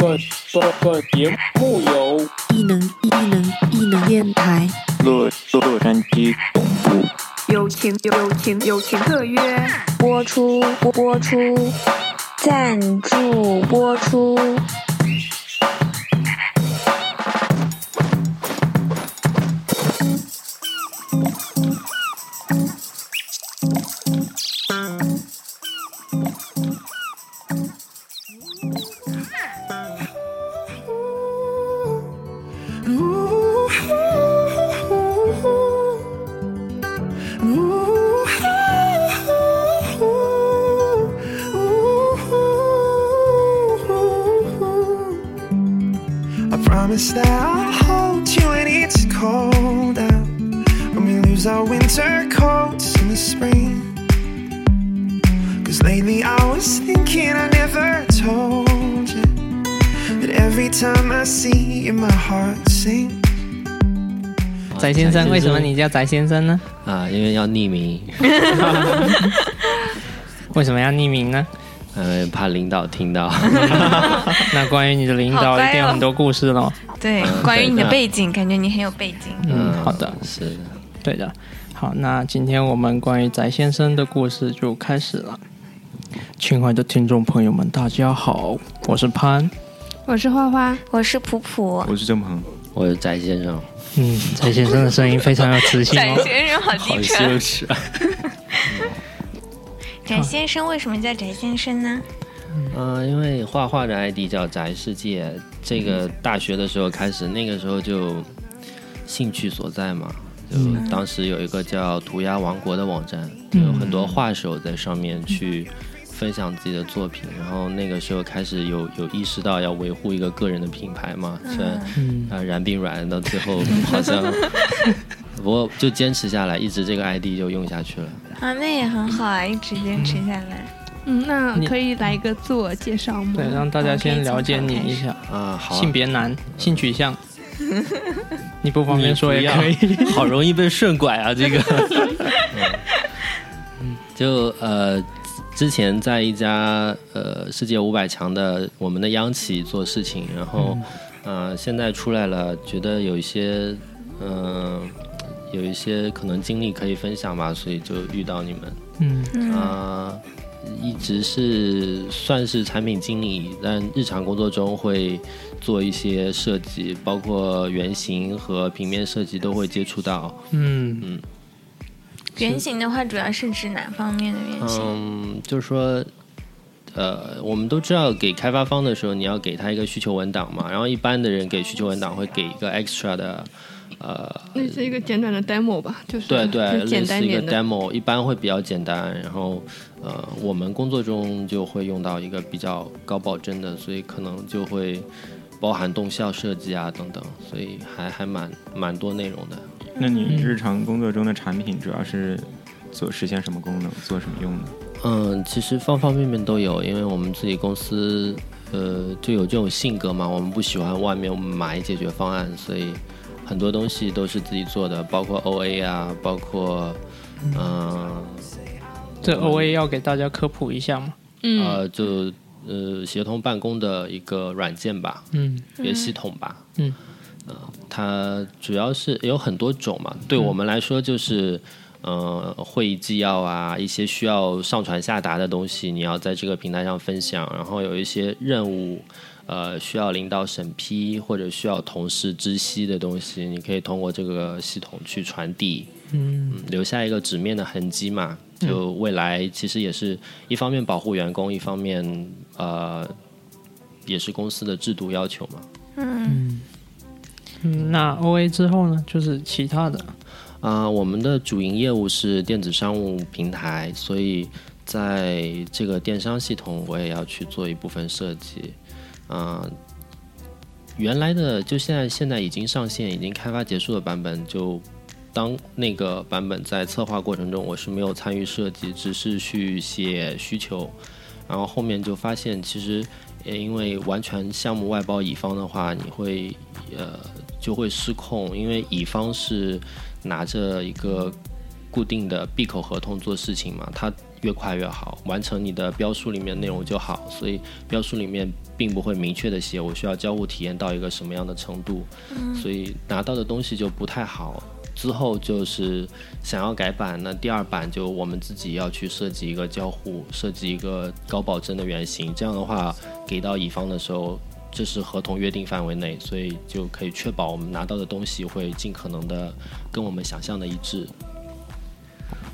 本本本节目由异能异能异能电台乐乐山鸡总部友情友情友情特约播出播出，赞助播出。叫翟先生呢？啊，因为要匿名，为什么要匿名呢？呃，怕领导听到。那关于你的领导一定有很多故事喽。对，嗯关于你的背景，感觉你很有背景。嗯，好的，是的，对的。好，那今天我们关于翟先生的故事就开始了。亲爱的听众朋友们，大家好，我是潘。我是花花，我是普普，我是郑鹏，我是翟先生，嗯，翟先生的声音非常有磁性翟哦。先生好好低沉。羞耻啊！翟先生为什么叫翟先生呢？嗯、因为画画的 ID 叫翟世界，这个大学的时候开始，那个时候就兴趣所在嘛，就当时有一个叫涂鸦王国的网站，就有很多画手在上面去分享自己的作品，然后那个时候开始有有意识到要维护一个个人的品牌嘛，虽然嗯啊燃并卵到最后 好像，不过就坚持下来，一直这个 ID 就用下去了。啊，那也很好啊，一直坚持下来。嗯，那可以来一个自我介绍吗？对，让大家先了解你一下，啊，好啊性别男，性取向。你不方便说也可以。好容易被顺拐啊，这个。嗯就呃，之前在一家呃世界五百强的我们的央企做事情，然后呃现在出来了，觉得有一些嗯、呃有一些可能经历可以分享吧，所以就遇到你们。嗯。啊、一直是算是产品经理，但日常工作中会做一些设计，包括原型和平面设计都会接触到。嗯。嗯原型的话，主要是指哪方面的原型？嗯，就是说，呃，我们都知道给开发方的时候，你要给他一个需求文档嘛，然后一般的人给需求文档会给一个 extra 的，呃，那是一个简短的 demo 吧，就是对对，简类似一个单点的。demo，一般会比较简单。然后，呃，我们工作中就会用到一个比较高保真的，所以可能就会包含动效设计啊等等，所以还还蛮蛮多内容的。那你日常工作中的产品主要是做实现什么功能，做什么用的？嗯，其实方方面面都有，因为我们自己公司呃就有这种性格嘛，我们不喜欢外面买解决方案，所以很多东西都是自己做的，包括 OA 啊，包括嗯、这 O A 要给大家科普一下嘛。嗯，呃就呃协同办公的一个软件吧，嗯一个系统吧。嗯呃，它主要是有很多种嘛，对我们来说就是。呃，会议纪要啊，一些需要上传下达的东西，你要在这个平台上分享。然后有一些任务，呃，需要领导审批或者需要同事知悉的东西，你可以通过这个系统去传递，嗯嗯，留下一个纸面的痕迹嘛。就未来其实也是一方面保护员工，一方面呃，也是公司的制度要求嘛。嗯，嗯那 O A 之后呢，就是其他的。啊、我们的主营业务是电子商务平台，所以在这个电商系统，我也要去做一部分设计。啊、原来的就现在现在已经上线、已经开发结束的版本，就当那个版本在策划过程中，我是没有参与设计，只是去写需求。然后后面就发现，其实也因为完全项目外包乙方的话，你会呃就会失控，因为乙方是拿着一个固定的闭口合同做事情嘛，他越快越好，完成你的标书里面内容就好。所以标书里面并不会明确的写我需要交互体验到一个什么样的程度，所以拿到的东西就不太好。之后就是想要改版，那第二版就我们自己要去设计一个交互，设计一个高保真的原型。这样的话，给到乙方的时候，这是合同约定范围内，所以就可以确保我们拿到的东西会尽可能的跟我们想象的一致。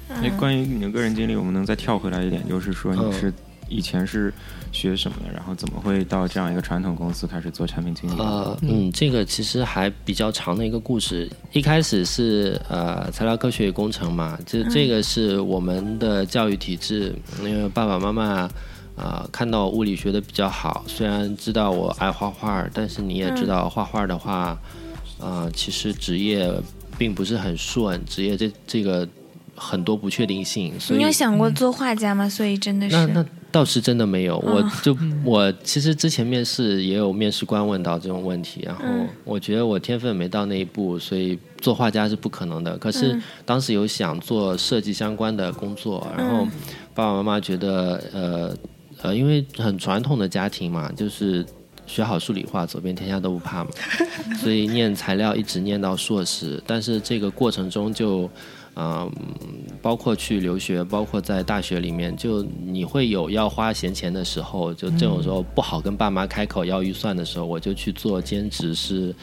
那关于你的个人经历，我们能再跳回来一点，就是说你是以前是学什么的，然后怎么会到这样一个传统公司开始做产品经理？呃，嗯，这个其实还比较长的一个故事。一开始是呃材料科学与工程嘛，这这个是我们的教育体制，因为爸爸妈妈啊、看到物理学的比较好，虽然知道我爱画画，但是你也知道画画的话，啊，其实职业并不是很顺，职业这这个很多不确定性，所以你有想过做画家吗？所以真的是，那那倒是真的没有，我嗯。就我其实之前面试也有面试官问到这种问题，然后嗯。我觉得我天分没到那一步，所以做画家是不可能的。可是嗯。当时有想做设计相关的工作，然后嗯。爸爸妈妈觉得呃呃，因为很传统的家庭嘛，就是。学好数理化，走遍天下都不怕嘛。所以念材料一直念到硕士，但是这个过程中就，嗯、包括去留学，包括在大学里面，就你会有要花闲钱的时候，就这种时候不好跟爸妈开口要预算的时候，我就去做兼职，是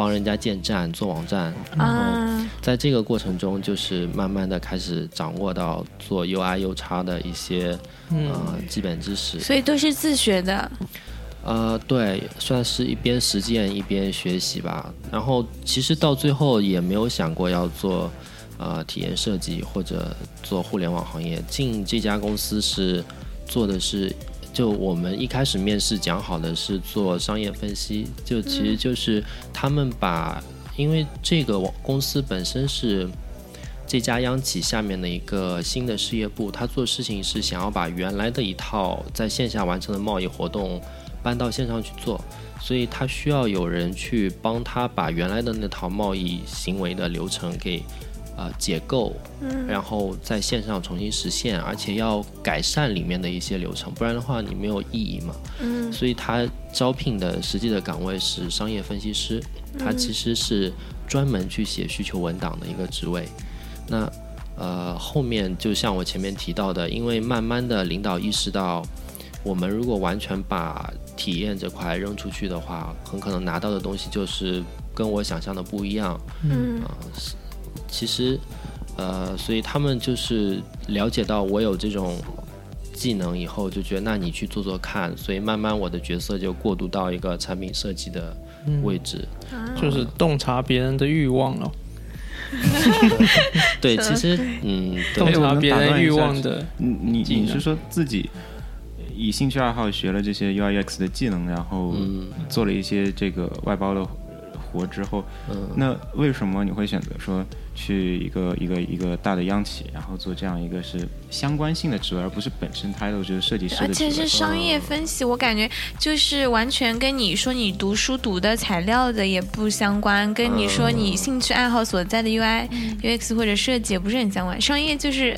帮人家建站、做网站，然后啊，在这个过程中，就是慢慢的开始掌握到做 UI、U 叉的一些呃基本知识。所以都是自学的。呃，对，算是一边实践一边学习吧。然后其实到最后也没有想过要做呃体验设计或者做互联网行业。进这家公司是做的是，就我们一开始面试讲好的是做商业分析，就其实就是他们把，因为这个公司本身是。这家央企下面的一个新的事业部，他做事情是想要把原来的一套在线下完成的贸易活动搬到线上去做，所以他需要有人去帮他把原来的那套贸易行为的流程给呃解构，然后在线上重新实现，而且要改善里面的一些流程，不然的话你没有意义嘛。嗯所以他招聘的实际的岗位是商业分析师，他其实是专门去写需求文档的一个职位。那呃，后面就像我前面提到的，因为慢慢的领导意识到，我们如果完全把体验这块扔出去的话，很可能拿到的东西就是跟我想象的不一样。嗯其实呃，所以他们就是了解到我有这种技能以后，就觉得那你去做做看，所以慢慢我的角色就过渡到一个产品设计的位置。就是洞察别人的欲望了，对，其实嗯，洞，察别人欲望的。你你你是说自己以兴趣爱好学了这些 UI UX 的技能，然后嗯。做了一些这个外包的活之后，嗯。那为什么你会选择说去一个一个一个大的央企，然后做这样一个是相关性的职位，而不是本身 title 就是设计师而？且是商业分析，我感觉就是完全跟你说你读书读的材料的也不相关，跟你说你兴趣爱好所在的 UI、UX 或者设计也不是很相关。商业就是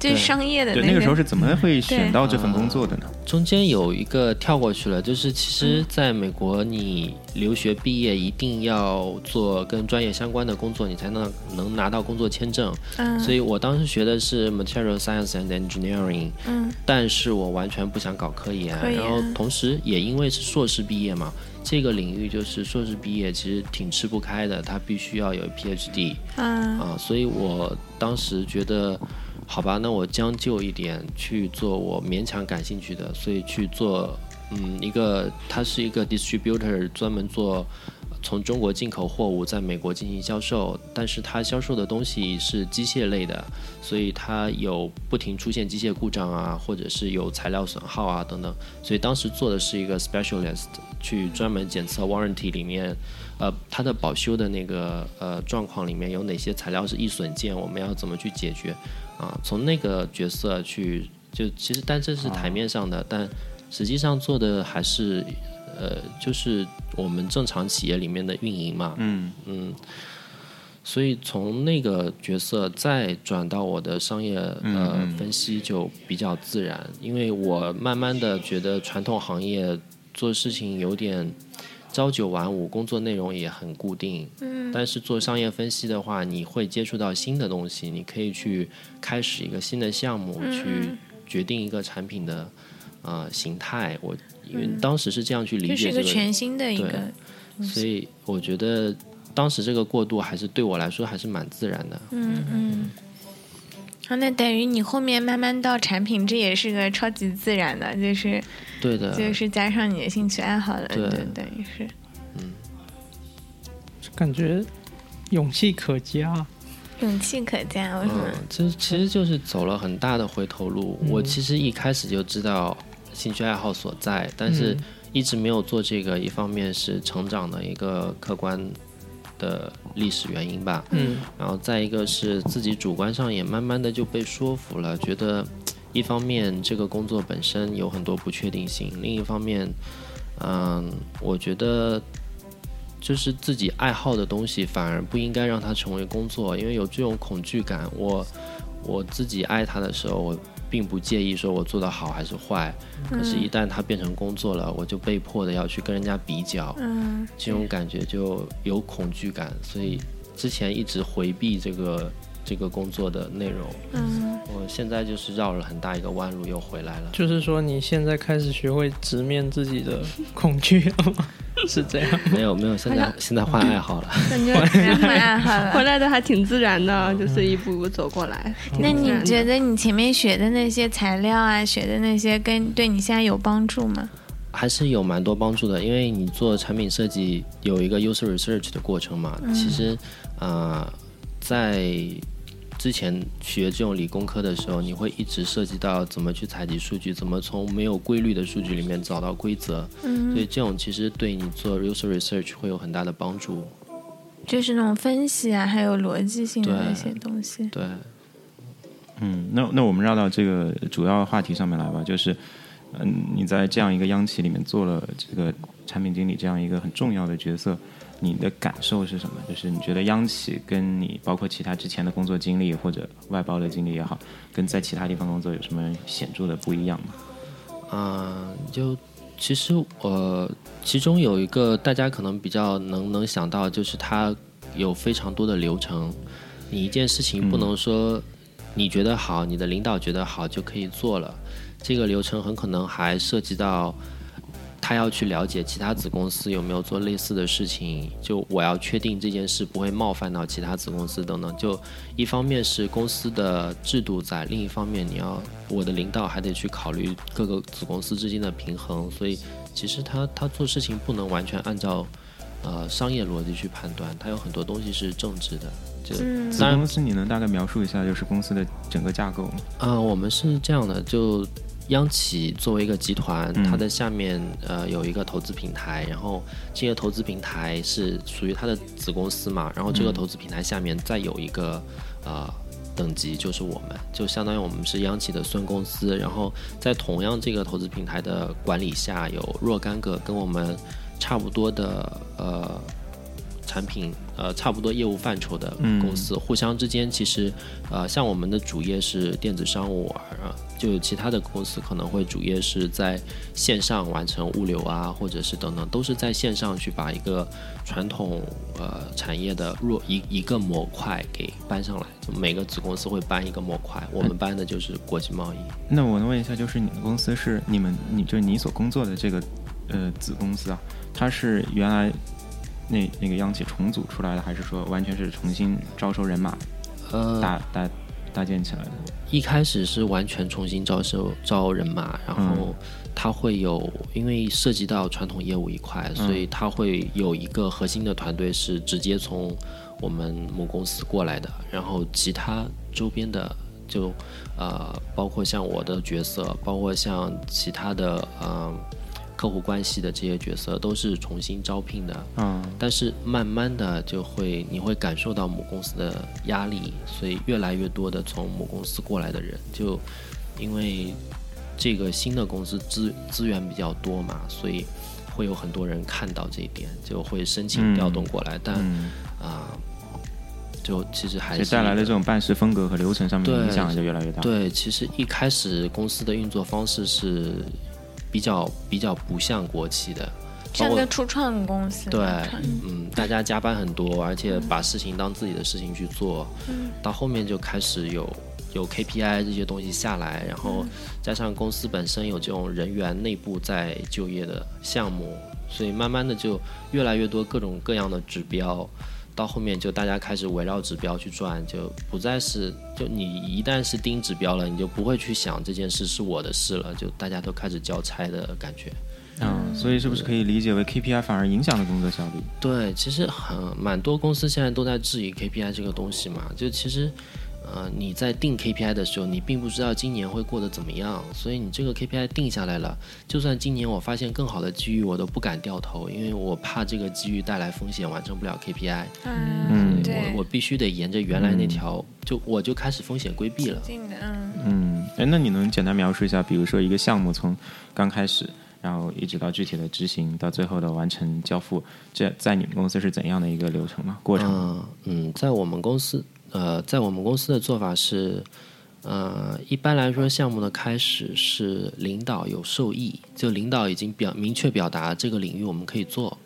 对。商业的对，那那个时候是怎么会选到这份工作的呢？中间有一个跳过去了，就是其实在美国，你留学毕业一定要做跟专业相关的工作，你才能能拿到工作签证。嗯。所以我当时学的是 Material Science and Engineering，嗯。但是我完全不想搞科研，科研。然后同时也因为是硕士毕业嘛，这个领域就是硕士毕业其实挺吃不开的，他必须要有 PhD 嗯。啊，所以我当时觉得，好吧，那我将就一点去做我勉强感兴趣的，所以去做，嗯，一个它是一个 distributor，专门做从中国进口货物在美国进行销售，但是它销售的东西是机械类的，所以它有不停出现机械故障啊，或者是有材料损耗啊等等，所以当时做的是一个 specialist，去专门检测 warranty 里面，呃，它的保修的那个呃状况里面有哪些材料是易损件，我们要怎么去解决啊？从那个角色去，就其实但这是台面上的，但实际上做的还是呃，就是我们正常企业里面的运营嘛，嗯嗯，所以从那个角色再转到我的商业呃分析就比较自然，因为我慢慢的觉得传统行业做事情有点朝九晚五，工作内容也很固定。嗯但是做商业分析的话，你会接触到新的东西，你可以去开始一个新的项目，嗯去决定一个产品的呃形态。我因为当时是这样去理嗯就是解这个，一个全新的一个对，所以我觉得当时这个过渡还是对我来说还是蛮自然的。嗯嗯。啊，那等于你后面慢慢到产品，这也是个超级自然的，就是对的，就是加上你的兴趣爱好了，对对，等于是。嗯感觉勇气可嘉。勇气可嘉，为什么？嗯，这其实就是走了很大的回头路。我其实一开始就知道兴趣爱好所在，但是一直没有做这个。一方面是成长的一个客观的历史原因吧，嗯然后再一个是自己主观上也慢慢的就被说服了，觉得一方面这个工作本身有很多不确定性，另一方面，嗯，我觉得就是自己爱好的东西反而不应该让它成为工作，因为有这种恐惧感。我我自己爱它的时候，我并不介意说我做的好还是坏，可是，一旦它变成工作了，我就被迫的要去跟人家比较，嗯这种感觉就有恐惧感，所以之前一直回避这个这个工作的内容。嗯我现在就是绕了很大一个弯路又回来了。就是说你现在开始学会直面自己的恐惧了吗？是这样。没有没有，现在现在换爱好了。感觉换爱好了回来的还挺自然的，就是一步一步走过来。那你觉得？你前面学的那些材料啊，学的那些，跟对你现在有帮助吗？还是有蛮多帮助的，因为你做产品设计有一个 user research 的过程嘛。其实，呃，在之前学这种理工科的时候，你会一直涉及到怎么去采集数据，怎么从没有规律的数据里面找到规则。嗯所以这种其实对你做 user research 会有很大的帮助。就是那种分析啊，还有逻辑性的对那些东西。对，嗯，那那我们绕到这个主要话题上面来吧，就是，嗯，你在这样一个央企里面做了这个产品经理这样一个很重要的角色，你的感受是什么？就是你觉得央企跟你包括其他之前的工作经历或者外包的经历也好，跟在其他地方工作有什么显著的不一样吗？嗯，就其实我其中有一个大家可能比较能能想到，就是它有非常多的流程，你一件事情不能说你觉得好，你的领导觉得好就可以做了，这个流程很可能还涉及到。他要去了解其他子公司有没有做类似的事情，就我要确定这件事不会冒犯到其他子公司等等。就一方面是公司的制度在，另一方面你要我的领导还得去考虑各个子公司之间的平衡，所以其实他他做事情不能完全按照呃商业逻辑去判断，他有很多东西是政治的。就嗯子公司你能大概描述一下，就是公司的整个架构吗？呃，我们是这样的，就央企作为一个集团，嗯它的下面呃有一个投资平台，然后这个投资平台是属于它的子公司嘛，然后这个嗯投资平台下面再有一个呃等级，就是我们，就相当于我们是央企的孙公司，然后在同样这个投资平台的管理下，有若干个跟我们差不多的呃。产品呃差不多业务范畴的公司，互相之间其实呃像我们的主业是电子商务，呃就有其他的公司可能会主业是在线上完成物流啊，或者是等等，都是在线上去把一个传统呃产业的弱一一个模块给搬上来，就每个子公司会搬一个模块，我们搬的就是国际贸易。那我能问一下，就是你们公司是你们你就是你所工作的这个呃子公司啊，它是原来那那个央企重组出来的，还是说完全是重新招收人马呃，搭搭搭建起来的？一开始是完全重新招收招人马，然后它会有，因为涉及到传统业务一块，所以它会有一个核心的团队是直接从我们母公司过来的，然后其他周边的就呃，包括像我的角色，包括像其他的呃客户关系的这些角色，都是重新招聘的。嗯但是慢慢的就会你会感受到母公司的压力，所以越来越多的从母公司过来的人，就因为这个新的公司资资源比较多嘛，所以会有很多人看到这一点，就会申请调动过来。但嗯啊、就其实还是带来的这种办事风格和流程上面的影响就越来越大。，对，其实一开始公司的运作方式是比较比较不像国企的，像个初创公司。对，嗯，大家加班很多，而且把事情当自己的事情去做，到后面就开始有有 KPI 这些东西下来，然后加上公司本身有这种人员内部在就业的项目，所以慢慢的就越来越多各种各样的指标。到后面就大家开始围绕指标去转，就不再是就你一旦是盯指标了，你就不会去想这件事是我的事了，就大家都开始交差的感觉。嗯，所以是不是可以理解为 KPI 反而影响了工作效率？对，其实很蛮多公司现在都在质疑 KPI 这个东西嘛。就其实，呃，你在定 KPI 的时候，你并不知道今年会过得怎么样，所以你这个 KPI 定下来了，就算今年我发现更好的机遇，我都不敢掉头，因为我怕这个机遇带来风险，完成不了 KPI。嗯，对我，我必须得沿着原来那条，就我就开始风险规避了。嗯。嗯，哎，那你能简单描述一下，比如说一个项目从刚开始，然后一直到具体的执行，到最后的完成交付，这在你们公司是怎样的一个流程吗？过程？嗯嗯，在我们公司，呃，在我们公司的做法是，呃，一般来说，项目的开始是领导有受益，就领导已经表明确表达这个领域我们可以做，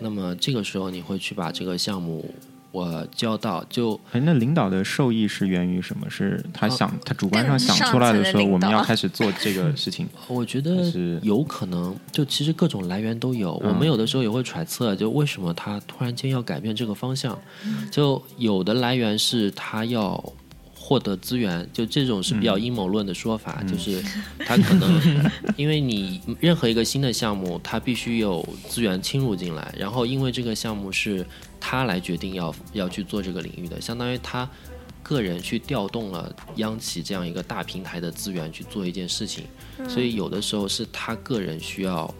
那么这个时候你会去把这个项目我交到，就哎，那领导的受益是源于什么？是他想、他主观上想出来的时候，我们要开始做这个 事情。我觉得是有可能，就其实各种来源都有。嗯我们有的时候也会揣测，就为什么他突然间要改变这个方向？就有的来源是他要获得资源，就这种是比较阴谋论的说法，就是他可能 因为你任何一个新的项目，它必须有资源侵入进来，然后因为这个项目是他来决定要要去做这个领域的，相当于他。个人去调动了央企这样一个大平台的资源去做一件事情，所以有的时候是他个人需要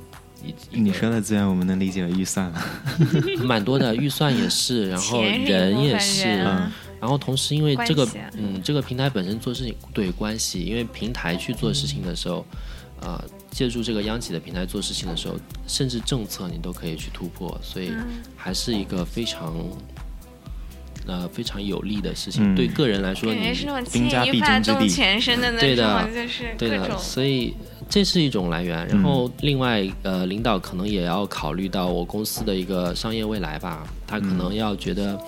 你说的资源，我们能理解为预算吗？蛮多的预算也是，然后人也是，然后同时因为这个嗯这个平台本身做事情对关系，因为平台去做事情的时候，啊、借助这个央企的平台做事情的时候，甚至政策你都可以去突破，所以嗯还是一个非常。呃，非常有利的事情，嗯对个人来说，你是那种兵家必争之地全身的那对的种，就是对的，各种所以这是一种来源。然后另外，呃，领导可能也要考虑到我公司的一个商业未来吧，他可能要觉得，嗯，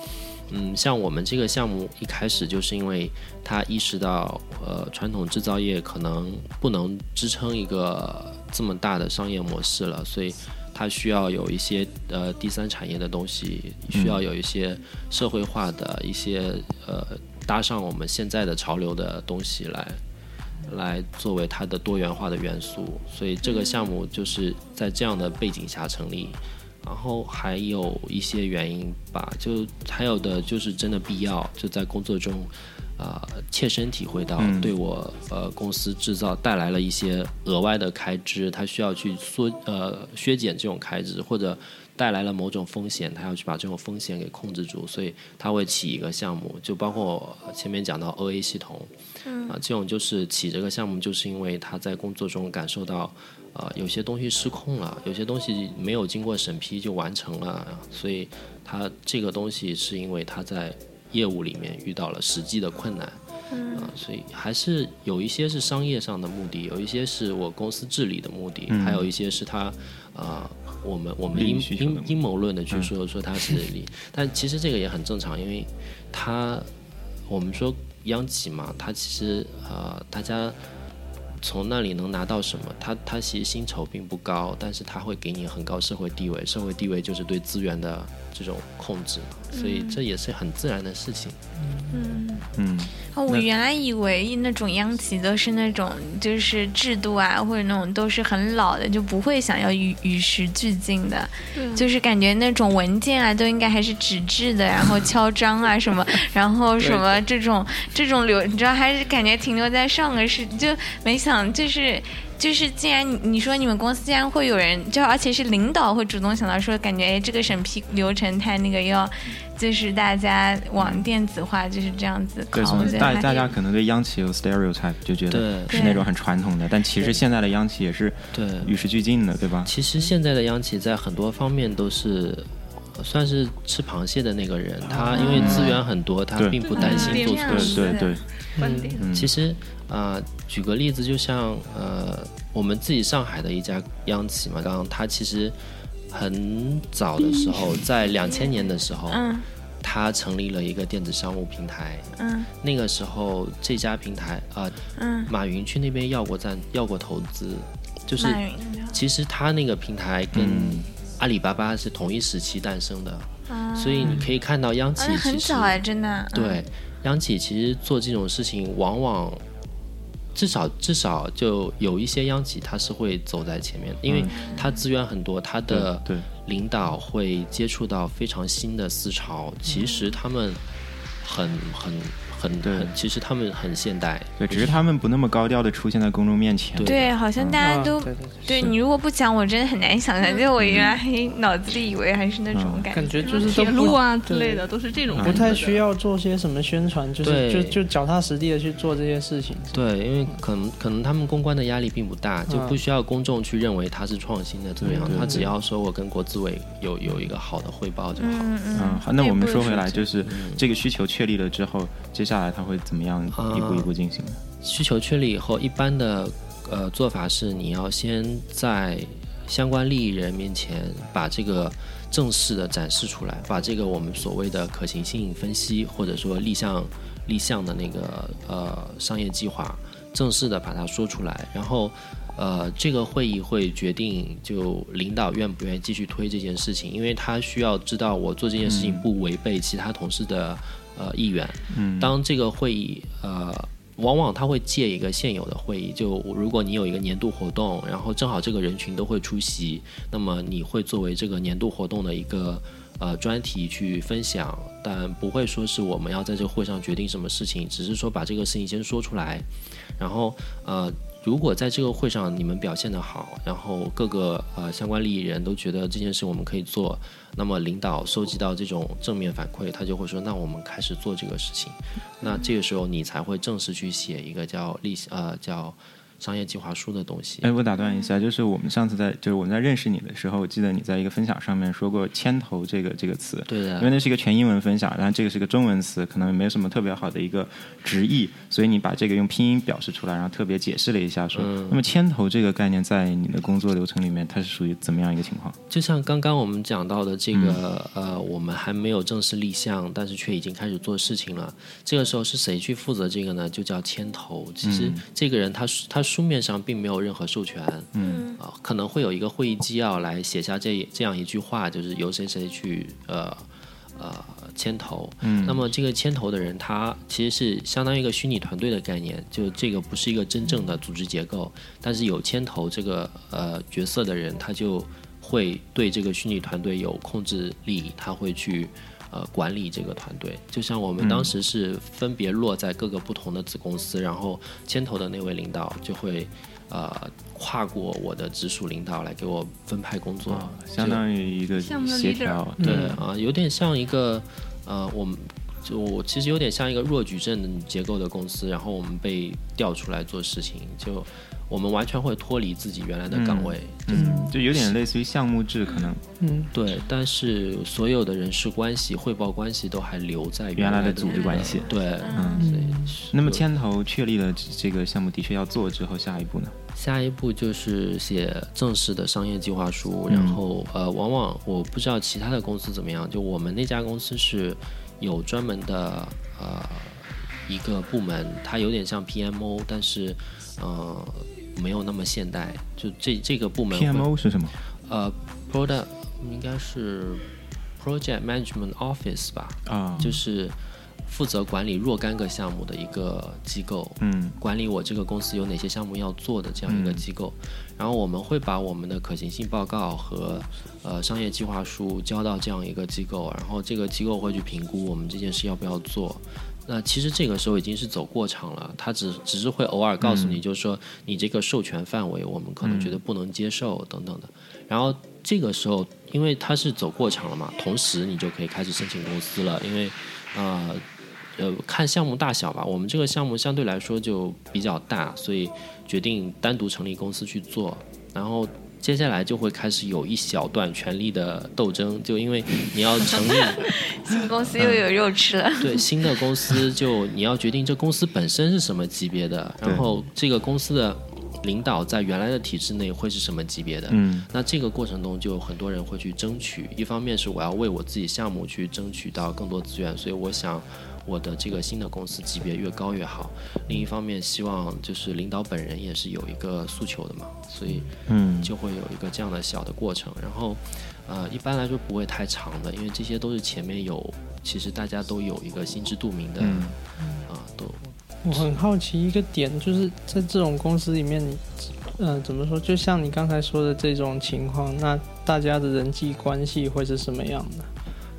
像我们这个项目一开始就是因为他意识到，呃，传统制造业可能不能支撑一个这么大的商业模式了，所以。它需要有一些呃第三产业的东西，需要有一些社会化的一些呃搭上我们现在的潮流的东西来来作为它的多元化的元素，所以这个项目就是在这样的背景下成立。然后还有一些原因吧，就还有的就是真的必要，就在工作中，啊、切身体会到嗯。对我呃公司制造带来了一些额外的开支，他需要去缩呃削减这种开支，或者带来了某种风险，他要去把这种风险给控制住，所以他会起一个项目，就包括我前面讲到 OA 系统，啊，这种就是起这个项目，就是因为他在工作中感受到，呃，有些东西失控了，有些东西没有经过审批就完成了，所以他这个东西是因为他在业务里面遇到了实际的困难，啊、所以还是有一些是商业上的目的，有一些是我公司治理的目的，还有一些是他，啊、我们我们阴阴谋论的去说说它是利，但其实这个也很正常，因为它我们说央企嘛，它其实呃大家从那里能拿到什么？他他其实薪酬并不高，但是他会给你很高社会地位，社会地位就是对资源的这种控制，所以这也是很自然的事情。嗯，哦，我原来以为那种央企都是那种就是制度啊，或者那种都是很老的，就不会想要与与时俱进的，就是感觉那种文件啊都应该还是纸质的，然后敲章啊什么，然后什么这种这种流，你知道还是感觉停留在上个世，就没想就是。就是，既然你你说你们公司竟然会有人，就而且是领导会主动想到说，感觉哎这个审批流程太那个要，就是大家往电子化，就是这样子对，大大家可能对央企有 stereotype，就觉得是那种很传统的，但其实现在的央企也是对，与时俱进的，对吧？其实现在的央企在很多方面都是，算是吃螃蟹的那个人，他因为资源很多，他并不担心做错事。对对，对。嗯。其实啊、呃举个例子，就像呃，我们自己上海的一家央企嘛，刚刚它其实很早的时候，在两千年的时候，嗯。他成立了一个电子商务平台。嗯。那个时候，这家平台啊、嗯，马云去那边要过赞，要过投资，就是其实他那个平台跟嗯。阿里巴巴是同一时期诞生的，啊，所以你可以看到央企其实早哎，真的。嗯。对，央企其实做这种事情，往往至少至少就有一些央企它是会走在前面，因为它资源很多，它的领导会接触到非常新的思潮，其实他们很很很对很，其实他们很现代，对，只是他们不那么高调的出现在公众面前。对对，好像大家都啊对对对是你如果不讲，我真的很难想象。就我原来还脑子里以为还是那种感感觉就是铁路啊之类的都是这种不感觉的太需要做些什么宣传，就是就就脚踏实地的去做这些事情。对，因为可能可能他们公关的压力并不大，就嗯不需要公众去认为他是创新的怎么样他只要说我跟国资委有有一个好的汇报就好。嗯嗯嗯，好，那我们说回来，就是这个需求确立了之后，接下来它会怎么样一步一步进行呢？需求确立以后，一般的呃做法是你要先在相关利益人面前把这个正式的展示出来，把这个我们所谓的可行性分析或者说立项立项的那个呃商业计划正式的把它说出来，然后。呃，这个会议会决定就领导愿不愿意继续推这件事情，因为他需要知道我做这件事情不违背其他同事的呃意愿。嗯，当这个会议呃，往往他会借一个现有的会议，就如果你有一个年度活动，然后正好这个人群都会出席，那么你会作为这个年度活动的一个呃专题去分享，但不会说是我们要在这个会上决定什么事情，只是说把这个事情先说出来，然后呃。如果在这个会上你们表现的好，然后各个呃相关利益人都觉得这件事我们可以做，那么领导收集到这种正面反馈，他就会说，那我们开始做这个事情。那这个时候你才会正式去写一个叫立呃叫商业计划书的东西。哎，我打断一下，就是我们上次在就是我们在认识你的时候，我记得你在一个分享上面说过“牵头”这个这个词，对的因为那是一个全英文分享，然后这个是个中文词，可能没有什么特别好的一个直译，所以你把这个用拼音表示出来，然后特别解释了一下说，嗯那么“牵头”这个概念在你的工作流程里面，它是属于怎么样一个情况？就像刚刚我们讲到的这个、呃，我们还没有正式立项，但是却已经开始做事情了。这个时候是谁去负责这个呢？就叫牵头。其实这个人他他书面上并没有任何授权，嗯啊、可能会有一个会议纪要来写下这这样一句话，就是由谁谁去呃呃牵头。嗯那么这个牵头的人，他其实是相当于一个虚拟团队的概念，就这个不是一个真正的组织结构，但是有牵头这个呃角色的人，他就会对这个虚拟团队有控制力，他会去。呃，管理这个团队，就像我们当时是分别落在各个不同的子公司，然后牵头的那位领导就会呃跨过我的直属领导来给我分派工作，啊，相当于一个协调，对啊、有点像一个呃，我们就我其实有点像一个弱矩阵结构的公司，然后我们被调出来做事情，就我们完全会脱离自己原来的岗位，嗯，就有点类似于项目制，可能。嗯，对，但是所有的人事关系、汇报关系都还留在来原来的组织关系。对，嗯。所以那么牵头确立了这个项目的确要做之后，下一步呢？下一步就是写正式的商业计划书，嗯然后呃，往往我不知道其他的公司怎么样，就我们那家公司是有专门的呃一个部门，它有点像 PMO，但是呃没有那么现代，就这这个部门 PMO 是什么？呃 Product 应该是 Project Management Office 吧，啊，就是负责管理若干个项目的一个机构。嗯管理我这个公司有哪些项目要做的这样一个机构，然后我们会把我们的可行性报告和呃商业计划书交到这样一个机构，然后这个机构会去评估我们这件事要不要做。那其实这个时候已经是走过场了，他只只是会偶尔告诉你，就是说你这个授权范围我们可能觉得不能接受等等的。然后这个时候，因为他是走过场了嘛，同时你就可以开始申请公司了，因为呃呃，看项目大小吧，我们这个项目相对来说就比较大，所以决定单独成立公司去做。然后接下来就会开始有一小段权力的斗争，就因为你要成立 新公司又有肉吃了。对 新的公司，就你要决定这公司本身是什么级别的，然后这个公司的领导在原来的体制内会是什么级别的。嗯那这个过程中，就很多人会去争取，一方面是我要为我自己项目去争取到更多资源，所以我想我的这个新的公司级别越高越好。另一方面，希望就是领导本人也是有一个诉求的嘛，所以嗯就会有一个这样的小的过程。然后，呃，一般来说不会太长的，因为这些都是前面有，其实大家都有一个心知肚明的，啊、嗯都我很好奇一个点，就是在这种公司里面，你，呃，怎么说？就像你刚才说的这种情况，那大家的人际关系会是什么样的？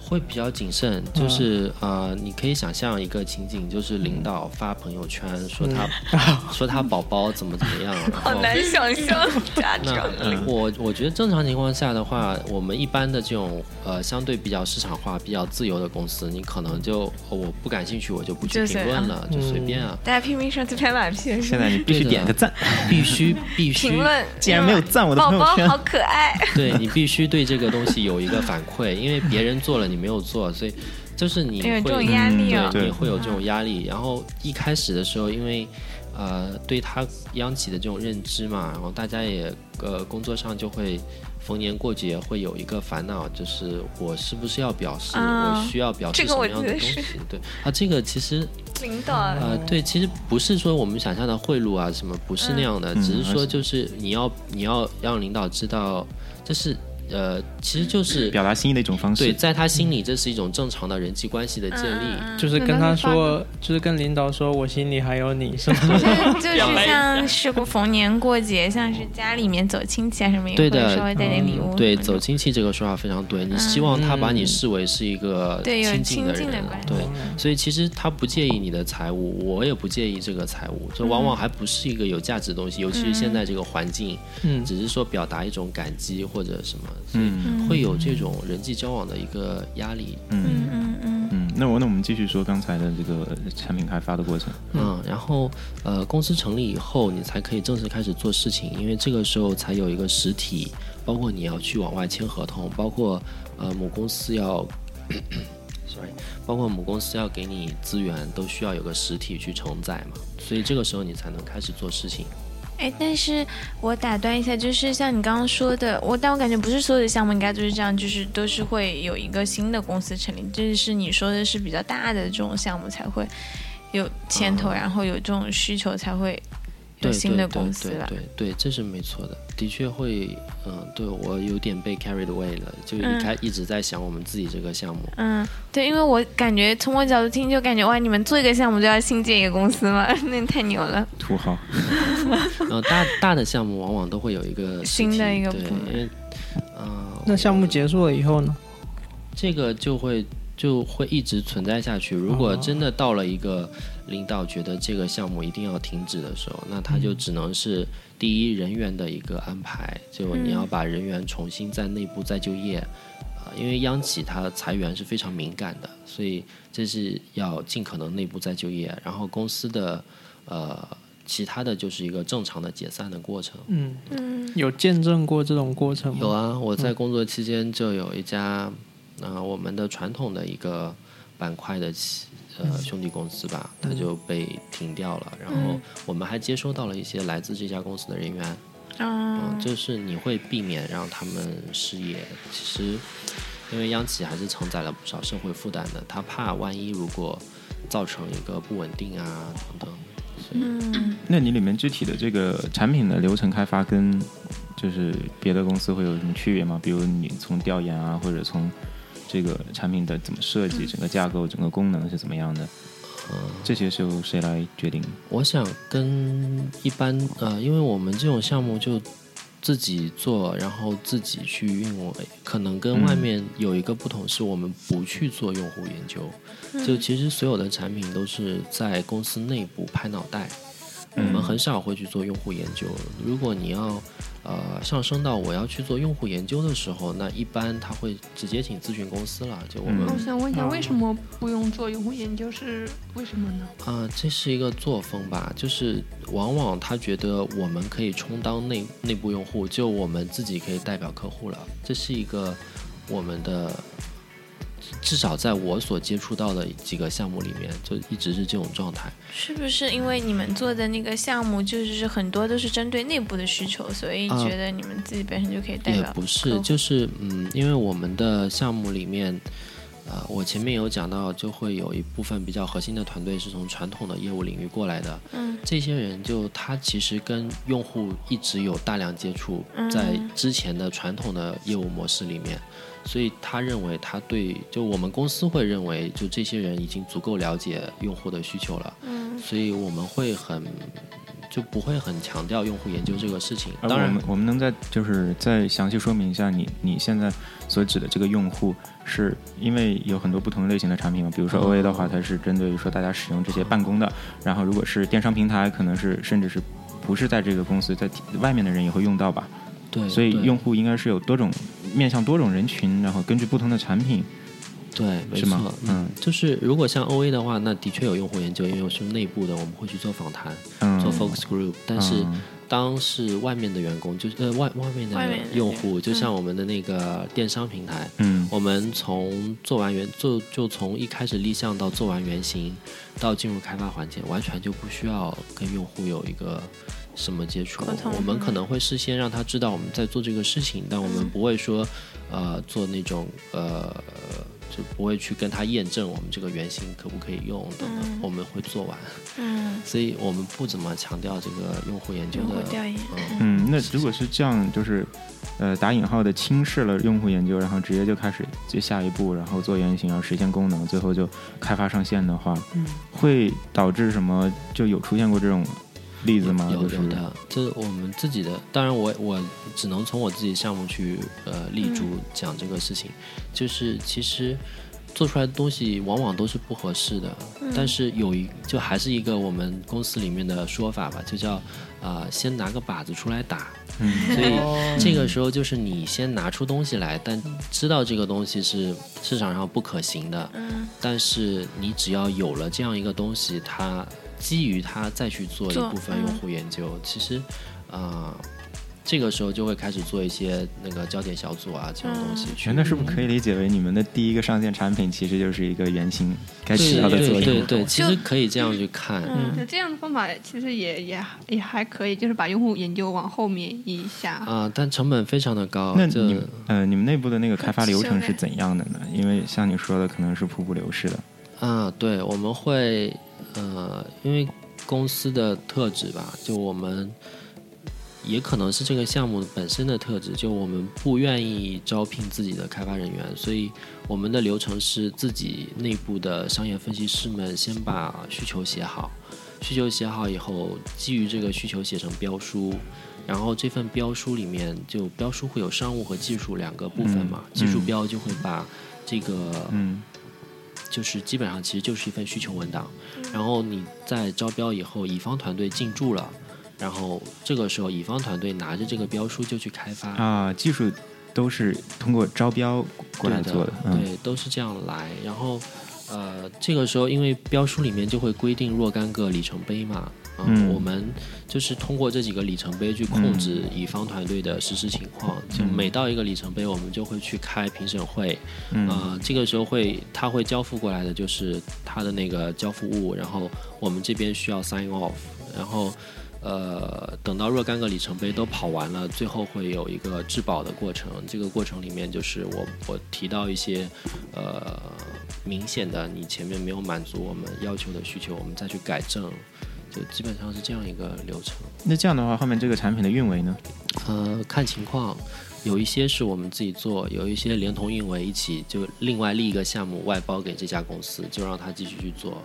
会比较谨慎，就是、呃，你可以想象一个情景，就是领导发朋友圈说他、说他宝宝怎么怎么样，然好难想象家那长。我我觉得正常情况下的话，我们一般的这种呃相对比较市场化、比较自由的公司，你可能就、哦我不感兴趣，我就不去评论了，就随便啊。大家拼命上去拍马屁，现在你必须点个赞，必须必须评论，既然没有赞我的宝朋友圈。宝好可爱。对你必须对这个东西有一个反馈，因为别人做了你没有做，所以就是你会有这种压力啊。对，对。你会有这种压力。然后一开始的时候，因为呃对他央企的这种认知嘛，然后大家也呃工作上就会逢年过节会有一个烦恼，就是我是不是要表示，啊我需要表示这个我什么样的觉得是东西？对啊，这个其实领导。呃，对，其实不是说我们想象的贿赂啊什么，不是那样的，嗯只是说就是你要你要让领导知道，这是呃，其实就是表达心意的一种方式。对，在他心里这是一种正常的人际关系的建立。就是跟他说，就是跟领导说，我心里还有你，是吗？就是像是过逢年过节，像是家里面走亲戚啊什么，也会对的稍微带点礼物。对，走亲戚这个说法非常对。你希望他把你视为是一个亲近的人亲近的关，系对，所以其实他不介意你的财务，我也不介意这个财务，这往往还不是一个有价值的东西，尤其是现在这个环境，嗯只是说表达一种感激或者什么，所以嗯会有这种人际交往的一个压力。嗯嗯嗯嗯，那我那我们继续说刚才的这个产品开发的过程。嗯，然后呃，公司成立以后，你才可以正式开始做事情，因为这个时候才有一个实体，包括你要去往外签合同，包括呃母公司要，sorry，包括母公司要给你资源，都需要有个实体去承载嘛，所以这个时候你才能开始做事情。哎，但是我打断一下，就是像你刚刚说的，我但我感觉不是所有的项目应该都是这样，就是都是会有一个新的公司成立，这是你说的是比较大的这种项目才会有牵头，然后有这种需求才会有对新的对对公司了。对对对，这是没错的，的确会，嗯，对我有点被 carried away 了，就一嗯开、一直在想我们自己这个项目。嗯，对，因为我感觉从我角度听，就感觉哇，你们做一个项目就要新建一个公司吗？那太牛了。土豪，然后大大的项目往往都会有一个新的，一个部门因为呃，那项目结束了以后呢？这个就会就会一直存在下去。如果真的到了一个领导觉得这个项目一定要停止的时候，那他就只能是第一人员的一个安排，就你要把人员重新在内部再就业。啊，因为央企它裁员是非常敏感的，所以这是要尽可能内部再就业。然后公司的呃其他的就是一个正常的解散的过程。嗯，有见证过这种过程吗？有啊，我在工作期间就有一家，呃，我们的传统的一个板块的企呃兄弟公司吧，它就被停掉了。然后我们还接收到了一些来自这家公司的人员，嗯嗯，就是你会避免让他们失业。其实，因为央企还是承载了不少社会负担的，他怕万一如果造成一个不稳定啊等等，所以那你里面具体的这个产品的流程开发跟就是别的公司会有什么区别吗？比如你从调研啊，或者从这个产品的怎么设计、整个架构、整个功能是怎么样的？这些是由谁来决定？我想跟一般呃，因为我们这种项目就自己做，然后自己去运维，可能跟外面有一个不同，是我们不去做用户研究。就其实所有的产品都是在公司内部拍脑袋，我们很少会去做用户研究。如果你要呃上升到我要去做用户研究的时候，那一般他会直接请咨询公司了。就我们我想问一下，为什么不用做用户研究？是为什么呢？啊、这是一个作风吧，就是往往他觉得我们可以充当内内部用户，就我们自己可以代表客户了，这是一个我们的，至少在我所接触到的几个项目里面，就一直是这种状态。是不是因为你们做的那个项目就是很多都是针对内部的需求，所以啊觉得你们自己本身就可以代也？不是，就是嗯，因为我们的项目里面，呃，我前面有讲到，就会有一部分比较核心的团队是从传统的业务领域过来的，嗯这些人就他其实跟用户一直有大量接触，嗯在之前的传统的业务模式里面，所以他认为他对，就我们公司会认为，就这些人已经足够了解用户的需求了，嗯所以我们会很。就不会很强调用户研究这个事情。当然我们，我们能在就是再详细说明一下你你现在所指的这个用户，是因为有很多不同类型的产品嘛？比如说哦 OA 的话，它是针对于说大家使用这些办公的，然后如果是电商平台，可能是甚至是不是在这个公司，在外面的人也会用到吧？对，所以用户应该是有多种面向多种人群，然后根据不同的产品，对，没错，嗯。就是如果像 OA 的话，那的确有用户研究，因为是内部的，我们会去做访谈，嗯，做 focus group。但是嗯。当是外面的员工，就是呃外外面的外面的用户，就像我们的那个电商平台，嗯。我们从做完原就就从一开始立项到做完原型，到进入开发环节，完全就不需要跟用户有一个什么接触。我们嗯可能会事先让他知道我们在做这个事情，但我们不会说，呃，做那种呃，就不会去跟他验证我们这个原型可不可以用等等，嗯。我们会做完。嗯，所以我们不怎么强调这个用户研究的调研。嗯。嗯，那如果是这样，就是呃打引号的轻视了用户研究，然后直接就开始接下一步，然后做原型，然后实现功能，最后就开发上线的话，嗯。会导致什么？就有出现过这种例子吗？有有的，这我们自己的，当然我我只能从我自己项目去呃立足讲这个事情，就是其实做出来的东西往往都是不合适的，但是有一就还是一个我们公司里面的说法吧，就叫啊、呃先拿个靶子出来打，嗯。所以这个时候就是你先拿出东西来，但知道这个东西是市场上不可行的，嗯。但是你只要有了这样一个东西，它基于它再去做一部分用户研究，其实啊、呃这个时候就会开始做一些那个焦点小组啊这种东西去。全那是不是可以理解为你们的第一个上线产品其实就是一个原型该起对到的作用？对对对，其实可以这样去看。嗯就这样的方法其实也也也还可以，就是把用户研究往后面移一下。啊、但成本非常的高。那你们呃，你们内部的那个开发流程是怎样的呢？因为像你说的，可能是瀑布流式的。啊，对，我们会呃，因为公司的特质吧，就我们也可能是这个项目本身的特质，就我们不愿意招聘自己的开发人员，所以我们的流程是自己内部的商业分析师们先把需求写好，需求写好以后，基于这个需求写成标书。然后这份标书里面，就标书会有商务和技术两个部分嘛，嗯技术嗯标就会把这个嗯就是基本上其实就是一份需求文档，然后你在招标以后，乙方团队进驻了，然后这个时候乙方团队拿着这个标书就去开发，啊，技术都是通过招标过来对做的。嗯对，都是这样来。然后呃，这个时候因为标书里面就会规定若干个里程碑嘛，嗯，嗯。我们就是通过这几个里程碑去控制乙方团队的实施情况，就每到一个里程碑，我们就会去开评审会，嗯。呃，这个时候会他会交付过来的就是他的那个交付物，然后我们这边需要 sign off，然后呃等到若干个里程碑都跑完了，最后会有一个质保的过程。这个过程里面就是我我提到一些呃明显的你前面没有满足我们要求的需求，我们再去改正。就基本上是这样一个流程。那这样的话，后面这个产品的运维呢？呃，看情况，有一些是我们自己做，有一些连同运维一起，就另外立一个项目外包给这家公司，就让他继续去做。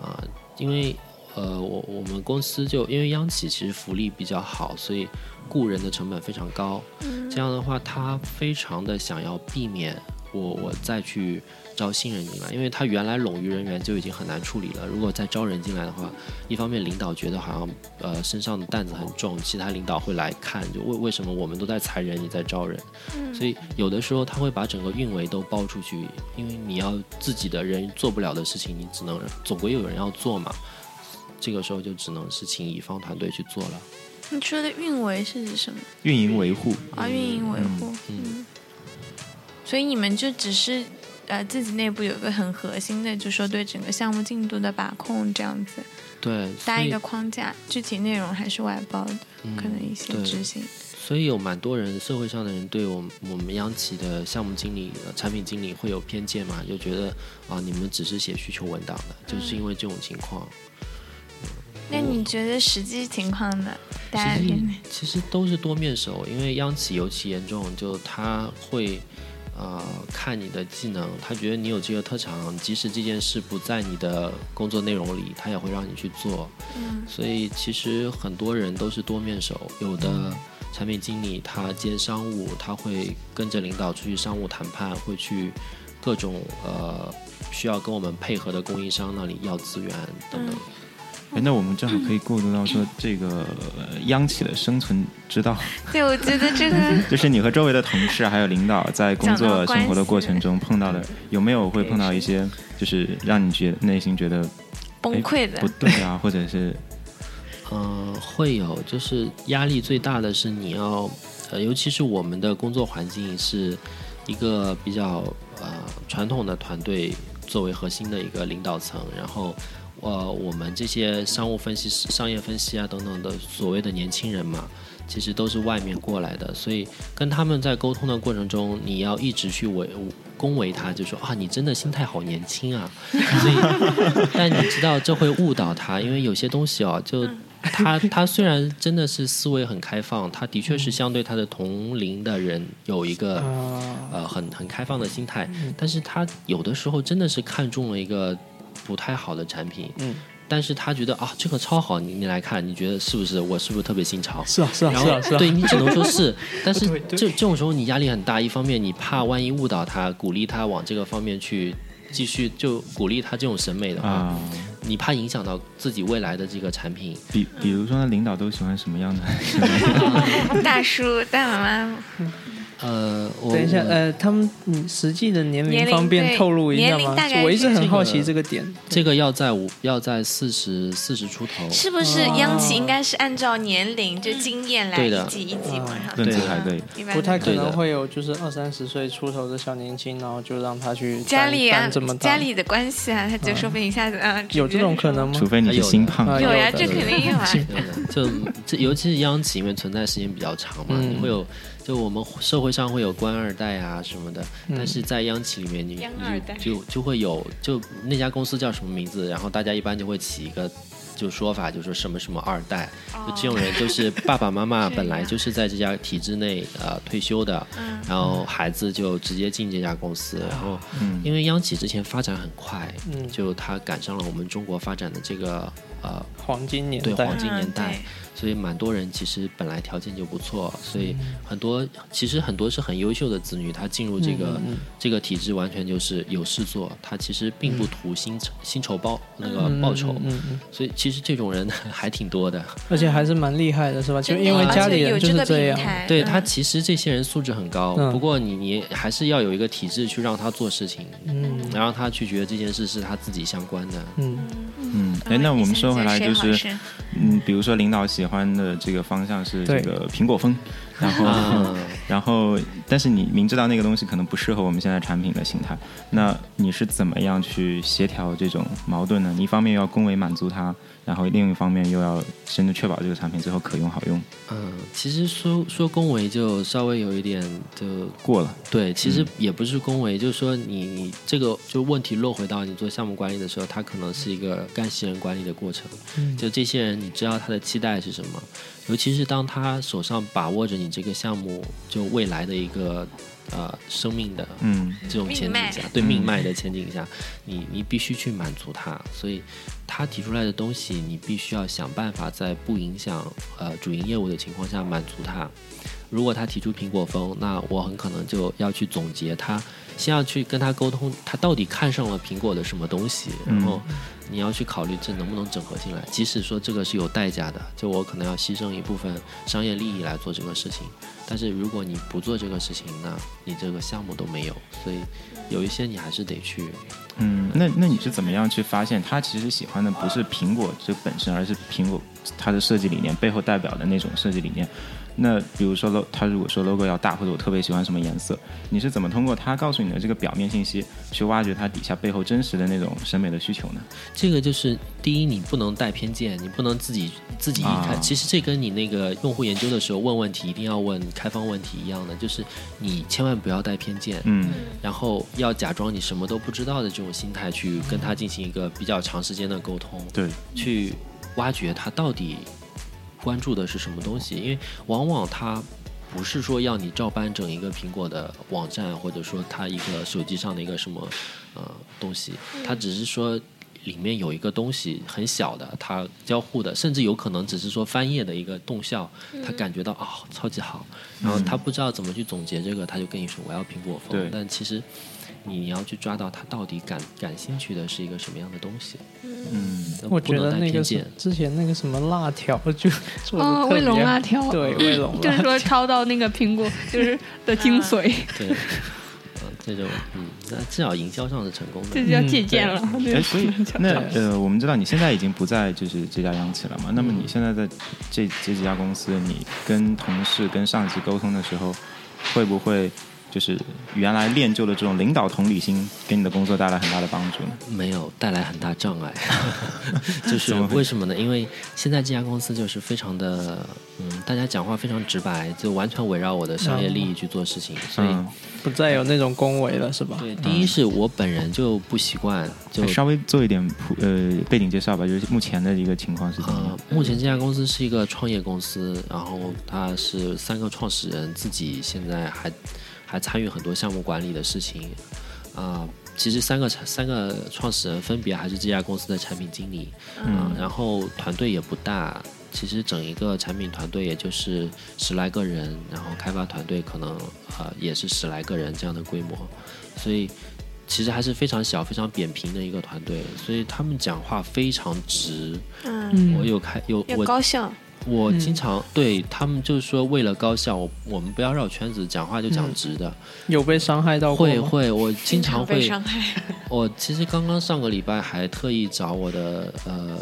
啊、因为呃，我我们公司就因为央企其实福利比较好，所以雇人的成本非常高。这样的话，他非常的想要避免我我再去招新人进来，因为他原来冗余人员就已经很难处理了，如果再招人进来的话，一方面领导觉得好像呃身上的担子很重，其他领导会来看，就为为什么我们都在裁人，你在招人，所以有的时候他会把整个运维都包出去，因为你要自己的人做不了的事情，你只能总归有人要做嘛，这个时候就只能是请乙方团队去做了。你说的运维是指什么？运营维护，啊，运营维护。嗯，所以你们就只是呃自己内部有个很核心的，就说对整个项目进度的把控这样子，对，搭一个框架，具体内容还是外包的，可能一些执行。所以有蛮多人，社会上的人对我们我们央企的项目经理、呃产品经理会有偏见嘛，就觉得啊，你们只是写需求文档的，就是因为这种情况。那你觉得实际情况呢？大家实其实都是多面手，因为央企尤其严重，就他会呃看你的技能，他觉得你有这个特长，即使这件事不在你的工作内容里，他也会让你去做。嗯所以其实很多人都是多面手，有的产品经理他兼商务，他会跟着领导出去商务谈判，会去各种呃需要跟我们配合的供应商那里要资源等等。哎，那我们正好可以过渡到说这个呃央企的生存之道，对，我觉得这个 就是你和周围的同事还有领导在工作生活的过程中碰到的，有没有会碰到一些就是让你觉内心觉得崩溃的不。对啊，或者是嗯，会有，就是压力最大的是你要，呃，尤其是我们的工作环境是一个比较呃传统的团队作为核心的一个领导层，然后呃我们这些商务分析师、商业分析啊等等的所谓的年轻人嘛，其实都是外面过来的，所以跟他们在沟通的过程中，你要一直去维恭维他，就说啊，你真的心态好年轻啊，所以，但你知道这会误导他，因为有些东西哦，就他他虽然真的是思维很开放，他的确是相对他的同龄的人有一个啊，呃很很开放的心态，但是他有的时候真的是看中了一个不太好的产品，嗯，但是他觉得啊这个超好，你你来看，你觉得是不是？我是不是特别新潮？是啊，是啊，是啊，是啊，对你只能说是，但是这这种时候你压力很大，一方面你怕万一误导他，鼓励他往这个方面去继续，就鼓励他这种审美的话，啊，你怕影响到自己未来的这个产品。比比如说呢，领导都喜欢什么样的？大叔、大妈妈，呃，我等一下，呃，他们你实际的年年龄龄方便透露一下吗？年龄大？概我一直很好奇这个点。这个要在五要在四十四十出头，是不是央企应该是按照年龄就经验来对的。一级一级往上论资升排辈一般不太可能会有就是二三十岁出头的小年轻，然后就让他去家里啊担这么，家里的关系啊，他就说不定一下子啊，有这种可能吗？除？非你是心胖，啊有呀，这肯定有啊。就这尤其是央企，因为存在时间比较长嘛，会有就我们社会上会有官二代啊什么的，但是在央企里面你，就就就会有就那家公司叫什么名字，然后大家一般就会起一个。就说法就说什么什么二代，就这种人就是爸爸妈妈本来就是在这家体制内呃 退休的，嗯然后孩子就直接进这家公司，然后嗯。因为央企之前发展很快，嗯。就它赶上了我们中国发展的这个呃黄金年代。对黄，金年代。嗯，所以蛮多人其实本来条件就不错，所以很多其实很多是很优秀的子女，他进入这个、这个体制完全就是有事做，他其实并不图薪薪酬报那个报酬，嗯嗯嗯，所以其实这种人 还挺多的。而且还是蛮厉害的，是吧？就因为家里人就是这样，对他其实这些人素质很高，嗯。不过你你还是要有一个体制去让他做事情，嗯。然后他去觉得这件事是他自己相关的。嗯。嗯，哎，那我们说回来就是，嗯，比如说领导喜欢的这个方向是这个苹果风，然后啊。然后但是你明知道那个东西可能不适合我们现在产品的形态，那你是怎么样去协调这种矛盾呢？你一方面要恭维满足他，然后另一方面又要真的确保这个产品最后可用好用，嗯，其实说说恭维就稍微有一点就过了，对，其实也不是恭维，就是说你你这个就问题落回到你做项目管理的时候，它可能是一个干系人管理的过程。嗯。就这些人，你知道他的期待是什么？尤其是当他手上把握着你这个项目就未来的一个呃生命的嗯这种前景命脉下，对命脉的前景下，你你必须去满足他，所以他提出来的东西，你必须要想办法在不影响呃主营业务的情况下满足他。如果他提出苹果风，那我很可能就要去总结他先要去跟他沟通，他到底看上了苹果的什么东西，然后你要去考虑这能不能整合进来。即使说这个是有代价的，就我可能要牺牲一部分商业利益来做这个事情，但是如果你不做这个事情，那你这个项目都没有。所以有一些你还是得去。嗯，那那你是怎么样去发现他其实喜欢的不是苹果这本身，而是苹果它的设计理念背后代表的那种设计理念？那比如说 logo，他如果说 logo 要大，或者我特别喜欢什么颜色，你是怎么通过他告诉你的这个表面信息，去挖掘它底下背后真实的那种审美的需求呢？这个就是第一，你不能带偏见，你不能自己自己一看。啊其实这跟你那个用户研究的时候问问题一定要问开放问题一样的，就是你千万不要带偏见，嗯然后要假装你什么都不知道的这种心态去跟他进行一个比较长时间的沟通，对，去挖掘他到底关注的是什么东西，因为往往他。不是说要你照搬整一个苹果的网站，或者说它一个手机上的一个什么呃东西，它只是说里面有一个东西很小的，它交互的，甚至有可能只是说翻页的一个动效，他感觉到啊、超级好，然后他不知道怎么去总结这个，他就跟你说我要苹果风，但其实你要去抓到他到底感感兴趣的是一个什么样的东西，嗯我那不能带觉得那个。之前那个什么辣条就 做的哦，特别卫龙辣条，对，卫龙 就是说抄到那个苹果 就是的精髓，对，嗯，这种嗯，那至少营销上是成功的。这就叫借鉴了。哎，对所以那呃，我们知道你现在已经不在就是这家央企了嘛？那么你现在在这这几家公司，你跟同事、跟上级沟通的时候，会不会就是原来练就的这种领导同理心，给你的工作带来很大的帮助呢？没有带来很大障碍，就是为什么呢？因为现在这家公司就是非常的，嗯，大家讲话非常直白，就完全围绕我的商业利益去做事情，所以。嗯，不再有那种恭维了，是吧？对，第一是我本人就不习惯，就稍微做一点普呃背景介绍吧，就是目前的一个情况是怎么样呃？，目前这家公司是一个创业公司，然后它是三个创始人自己现在还还参与很多项目管理的事情，啊、其实三个三个创始人分别还是这家公司的产品经理，嗯、然后团队也不大，其实整一个产品团队也就是十来个人，然后开发团队可能呃也是十来个人这样的规模，所以其实还是非常小、非常扁平的一个团队，所以他们讲话非常直。嗯，我有开有我高效，我经常、对他们就是说，为了高效，我我们不要绕圈子，讲话就讲直的。有被伤害到过吗？会会，我经常会，被伤害。我其实刚刚上个礼拜还特意找我的呃，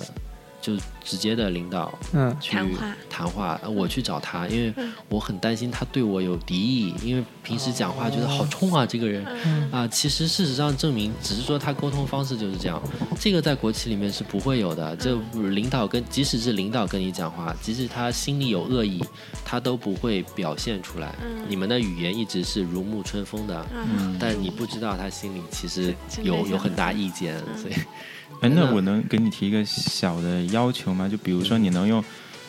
就直接的领导嗯。去谈话。谈话呃我去找他，因为我很担心他对我有敌意，因为平时讲话觉得好冲啊，这个人啊、其实事实上证明，只是说他沟通方式就是这样，这个在国企里面是不会有的。这领导跟即使是领导跟你讲话，即使他心里有恶意，他都不会表现出来。你们的语言一直是如沐春风的，嗯。但你不知道他心里其实有有很大意见，所以。哎，那我能给你提一个小的要求吗？就比如说，你能用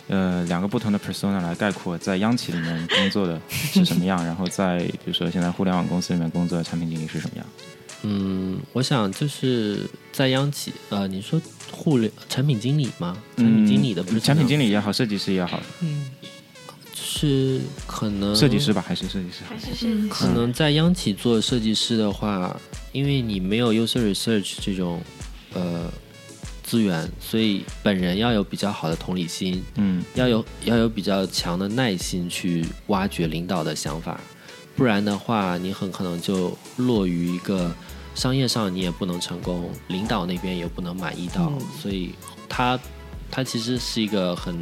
呃两个不同的 persona 来概括在央企里面工作的是什么样，然后在比如说现在互联网公司里面工作的产品经理是什么样？嗯，我想就是在央企，呃，你说互联产品经理吗？产品经理的不是嗯产品经理，也好，设计师也好，嗯，是可能设计师吧，还是设计师？还是设计师可能在央企做设计师的话，因为你没有 user research 这种呃资源，所以本人要有比较好的同理心，嗯要有要有比较强的耐心去挖掘领导的想法，不然的话，你很可能就落于一个商业上你也不能成功，领导那边也不能满意到，所以他他其实是一个很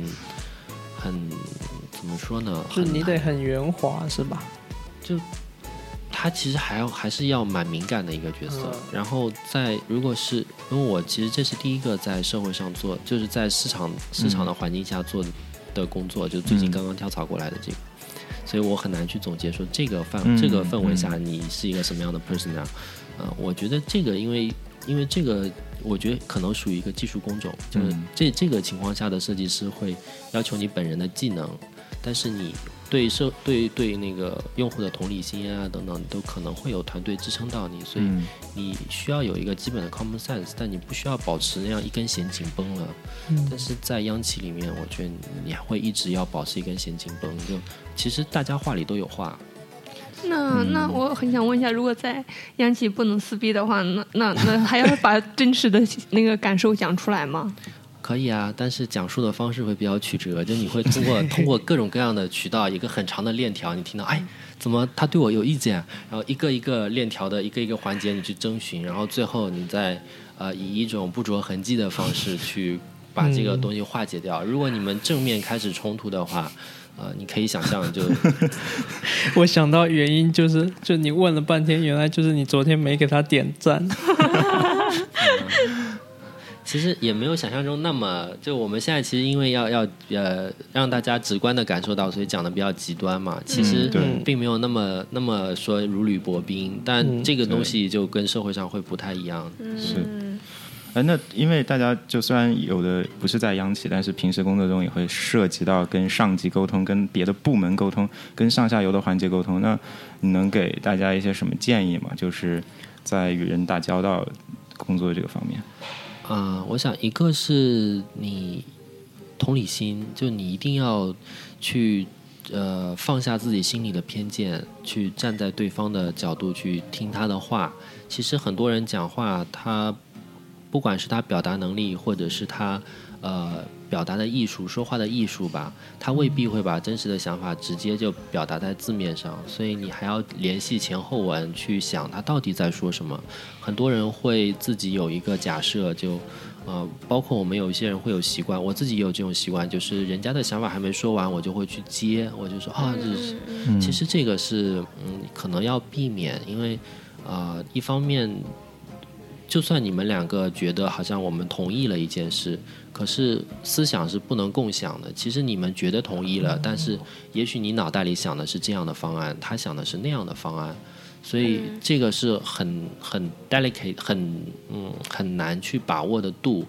很怎么说呢？就很你得很圆滑，是吧？他其实还要还是要蛮敏感的一个角色。嗯然后在如果是因为我其实这是第一个在社会上做，就是在市场市场的环境下做的工作，就最近嗯刚刚跳槽过来的这个，所以我很难去总结说这个范、嗯这个氛围下你是一个什么样的 person 啊？呃，我觉得这个因为因为这个。我觉得可能属于一个技术工种，就是嗯这这个情况下的设计师会要求你本人的技能，但是你对社对对那个用户的同理心啊等等，都可能会有团队支撑到你，所以嗯你需要有一个基本的 common sense，但你不需要保持那样一根弦紧绷了。嗯但是在央企里面，我觉得你还会一直要保持一根弦紧绷，就其实大家话里都有话，那那我很想问一下，如果在央企不能撕逼的话，那那那还要把真实的那个感受讲出来吗？可以啊，但是讲述的方式会比较曲折，就你会通过 通过各种各样的渠道，一个很长的链条，你听到哎，怎么他对我有意见？然后一个一个链条的一个一个环节你去征询，然后最后你再呃以一种不着痕迹的方式去把这个东西化解掉。如果你们正面开始冲突的话，呃，你可以想象就我想到原因就是，就你问了半天，原来就是你昨天没给他点赞。其实也没有想象中那么，就我们现在其实因为要要呃让大家直观的感受到，所以讲的比较极端嘛。其实对并没有那么那么说如履薄冰，但这个东西就跟社会上会不太一样。是。哎，那因为大家就虽然有的不是在央企，但是平时工作中也会涉及到跟上级沟通、跟别的部门沟通、跟上下游的环节沟通。那你能给大家一些什么建议吗？就是在与人打交道工作这个方面。啊、我想一个是你同理心，就你一定要去呃放下自己心里的偏见，去站在对方的角度去听他的话。其实很多人讲话，他不管是他表达能力，或者是他呃表达的艺术、说话的艺术吧，他未必会把真实的想法直接就表达在字面上，所以你还要联系前后文去想他到底在说什么。很多人会自己有一个假设，就呃，包括我们有一些人会有习惯，我自己也有这种习惯，就是人家的想法还没说完，我就会去接，我就说啊，这是，其实这个是嗯，可能要避免，因为呃，一方面。就算你们两个觉得好像我们同意了一件事，可是思想是不能共享的。其实你们觉得同意了，但是也许你脑袋里想的是这样的方案，他想的是那样的方案，所以这个是很很 delicate、很嗯很难去把握的度。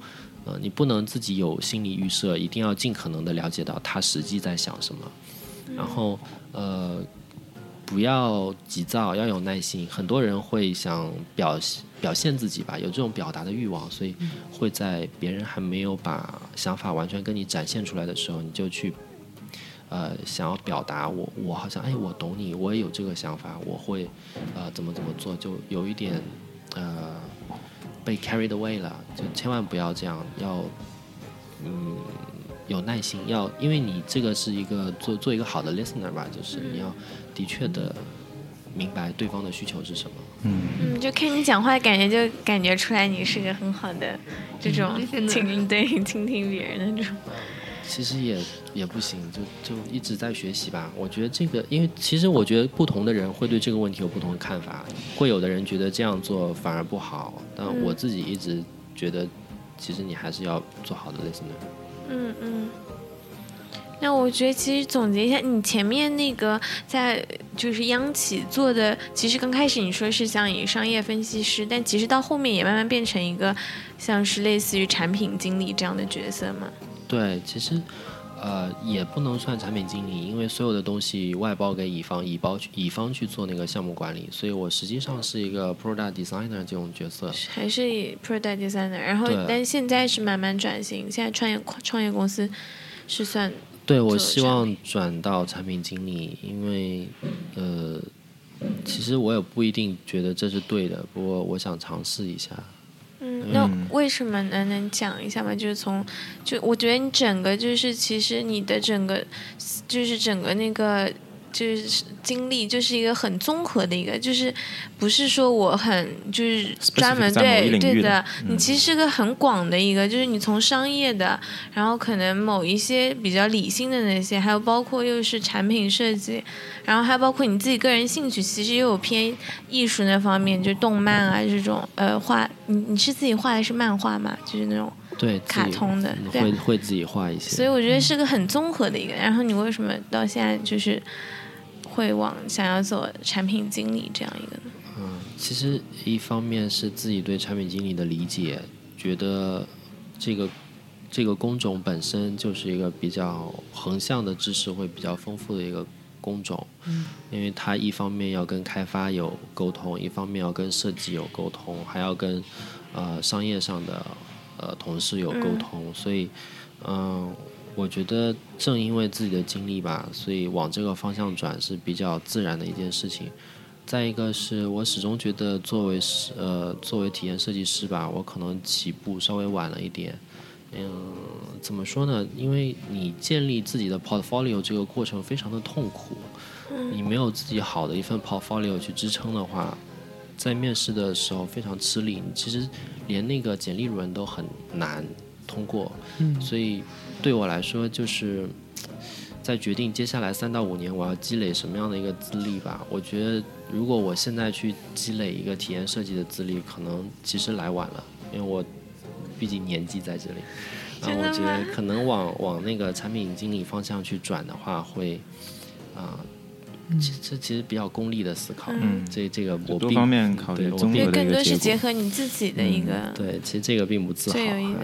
呃，你不能自己有心理预设，一定要尽可能的了解到他实际在想什么，然后呃。不要急躁，要有耐心。很多人会想表表现自己吧，有这种表达的欲望，所以会在别人还没有把想法完全跟你展现出来的时候，你就去呃想要表达我我好像哎我懂你，我也有这个想法，我会呃怎么怎么做，就有一点呃被 carried away 了，就千万不要这样，要嗯。有耐心，要因为你这个是一个做做一个好的 listener 吧，就是你要的确的明白对方的需求是什么。嗯，就看你讲话，感觉就感觉出来你是个很好的这种嗯倾对倾听别人的那种。其实也也不行，就就一直在学习吧。我觉得这个，因为其实我觉得不同的人会对这个问题有不同的看法，会有的人觉得这样做反而不好，但我自己一直觉得，其实你还是要做好的 listener。嗯嗯。那我觉得其实总结一下，你前面那个在就是央企做的，其实刚开始你说是像以商业分析师，但其实到后面也慢慢变成一个像是类似于产品经理这样的角色嘛。对，其实呃也不能算产品经理，因为所有的东西外包给乙方，乙包去乙方去做那个项目管理，所以我实际上是一个 product designer 这种角色。还是以 product designer，然后但现在是慢慢转型，现在创业创业公司是算对，我希望转到产品经理，因为呃，其实我也不一定觉得这是对的，不过我想尝试一下。嗯，那为什么呢？能讲一下吗？就是从，就我觉得你整个就是，其实你的整个就是整个那个就是经历，就是一个很综合的一个，就是不是说我很就是专门对对的你其实是个很广的一个，就是你从商业的，然后可能某一些比较理性的那些，还有包括又是产品设计，然后还包括你自己个人兴趣，其实又有偏艺术那方面，就动漫啊这种，呃，画你你是自己画的是漫画嘛？就是那种，对，卡通的会会自己画一些。所以我觉得是个很综合的一个。然后你为什么到现在就是会往想要做产品经理这样一个呢？其实一方面是自己对产品经理的理解，觉得这个这个工种本身就是一个比较横向的知识会比较丰富的一个工种，嗯。因为它一方面要跟开发有沟通，一方面要跟设计有沟通，还要跟呃商业上的呃同事有沟通，所以嗯、我觉得正因为自己的经历吧，所以往这个方向转是比较自然的一件事情。再一个是我始终觉得作为是呃作为体验设计师吧，我可能起步稍微晚了一点。嗯，怎么说呢？因为你建立自己的 portfolio 这个过程非常的痛苦，你没有自己好的一份 portfolio 去支撑的话，在面试的时候非常吃力。其实连那个简历轮都很难通过，嗯所以对我来说就是。在决定接下来三到五年我要积累什么样的一个资历吧。我觉得，如果我现在去积累一个体验设计的资历，可能其实来晚了，因为我毕竟年纪在这里。啊，我觉得可能往往那个产品经理方向去转的话，会啊，这这其实比较功利的思考。嗯这这个我并多方面考虑我更多是的一个结合你自己的一个。对，其实这个并不自豪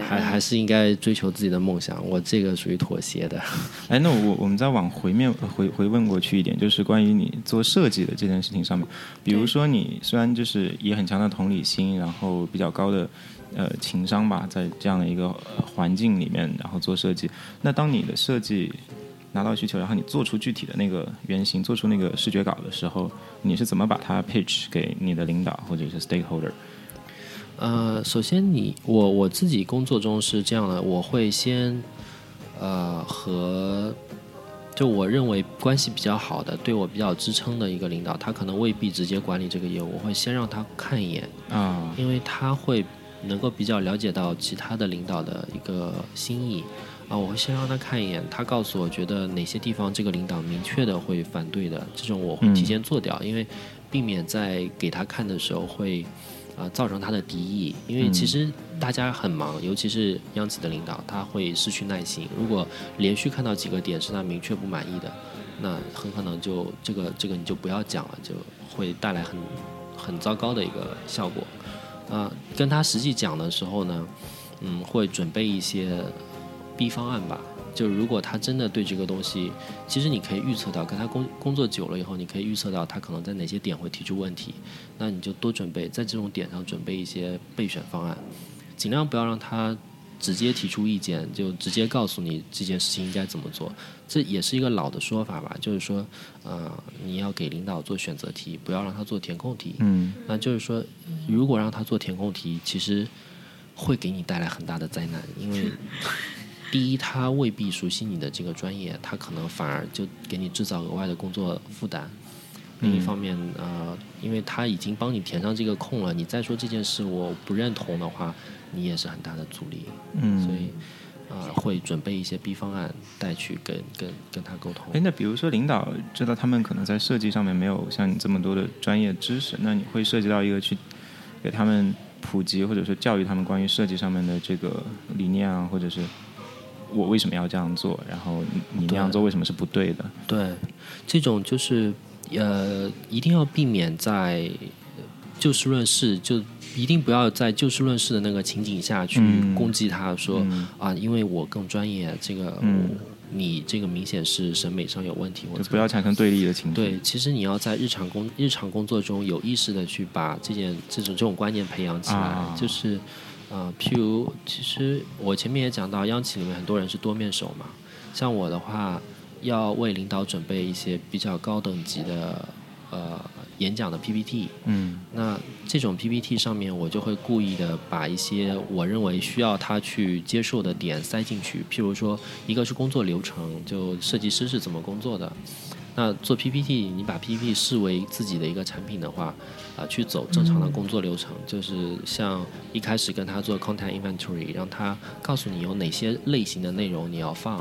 还还是应该追求自己的梦想。我这个属于妥协的。哎，那我我们再往回面回回问过去一点，就是关于你做设计的这件事情上面，比如说你虽然就是也很强的同理心，然后比较高的呃情商吧，在这样的一个、呃环境里面，然后做设计，那当你的设计拿到需求，然后你做出具体的那个原型，做出那个视觉稿的时候，你是怎么把它 pitch 给你的领导或者是 stakeholder？呃，首先你我我自己工作中是这样的，我会先呃和就我认为关系比较好的、对我比较支撑的一个领导，他可能未必直接管理这个业务，我会先让他看一眼，啊，因为他会能够比较了解到其他的领导的一个心意啊，我会先让他看一眼，他告诉我觉得哪些地方这个领导明确的会反对的，这种我会提前做掉，因为避免在给他看的时候会啊、造成他的敌意，因为其实大家很忙，尤其是央企的领导，他会失去耐心，如果连续看到几个点是他明确不满意的，那很可能就这个这个你就不要讲了，就会带来很很糟糕的一个效果。啊、跟他实际讲的时候呢，嗯，会准备一些 B 方案吧。就如果他真的对这个东西，其实你可以预测到，跟他工工作久了以后，你可以预测到他可能在哪些点会提出问题，那你就多准备在这种点上准备一些备选方案，尽量不要让他直接提出意见，就直接告诉你这件事情应该怎么做。这也是一个老的说法吧，就是说，呃，你要给领导做选择题，不要让他做填空题。嗯那就是说，如果让他做填空题，其实会给你带来很大的灾难，因为第一，他未必熟悉你的这个专业，他可能反而就给你制造额外的工作负担。另一方面，呃，因为他已经帮你填上这个空了，你再说这件事我不认同的话，你也是很大的阻力。嗯，所以，呃，会准备一些 B 方案带去跟跟跟他沟通。哎，那比如说领导知道他们可能在设计上面没有像你这么多的专业知识，那你会涉及到一个去给他们普及或者说教育他们关于设计上面的这个理念啊，或者是我为什么要这样做，然后你你那样做为什么是不对的？对，这种就是呃，一定要避免在就事论事，就一定不要在就事论事的那个情景下去嗯攻击他，说、嗯啊，因为我更专业，这个、嗯你这个明显是审美上有问题，就不要产生对立的情绪。对，其实你要在日常工日常工作中有意识的去把这件这种这种观念培养起来，啊就是呃，譬如其实我前面也讲到，央企里面很多人是多面手嘛，像我的话，要为领导准备一些比较高等级的呃演讲的 PPT，嗯那这种 PPT 上面，我就会故意的把一些我认为需要他去接受的点塞进去。譬如说，一个是工作流程，就设计师是怎么工作的。那做 PPT，你把 PPT 视为自己的一个产品的话，啊、去走正常的工作流程，就是像一开始跟他做 content inventory，让他告诉你有哪些类型的内容你要放，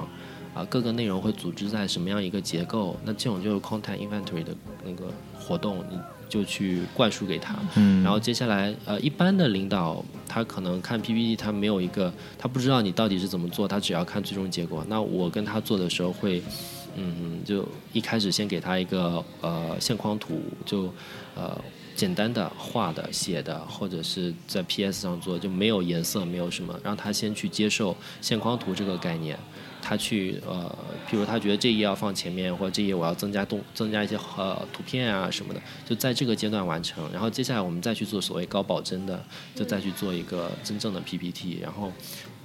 啊、各个内容会组织在什么样一个结构，那这种就是 content inventory 的那个活动，你就去灌输给他。嗯，然后接下来，呃，一般的领导他可能看 PPT，他没有一个，他不知道你到底是怎么做，他只要看最终结果。那我跟他做的时候会，嗯，就一开始先给他一个呃线框图，就呃简单的画的、写的，或者是在 PS 上做，就没有颜色，没有什么，让他先去接受线框图这个概念。他去呃，譬如他觉得这页要放前面，或者这页我要增加动增加一些呃图片啊什么的，就在这个阶段完成。然后接下来我们再去做所谓高保真的，就再去做一个真正的 PPT。然后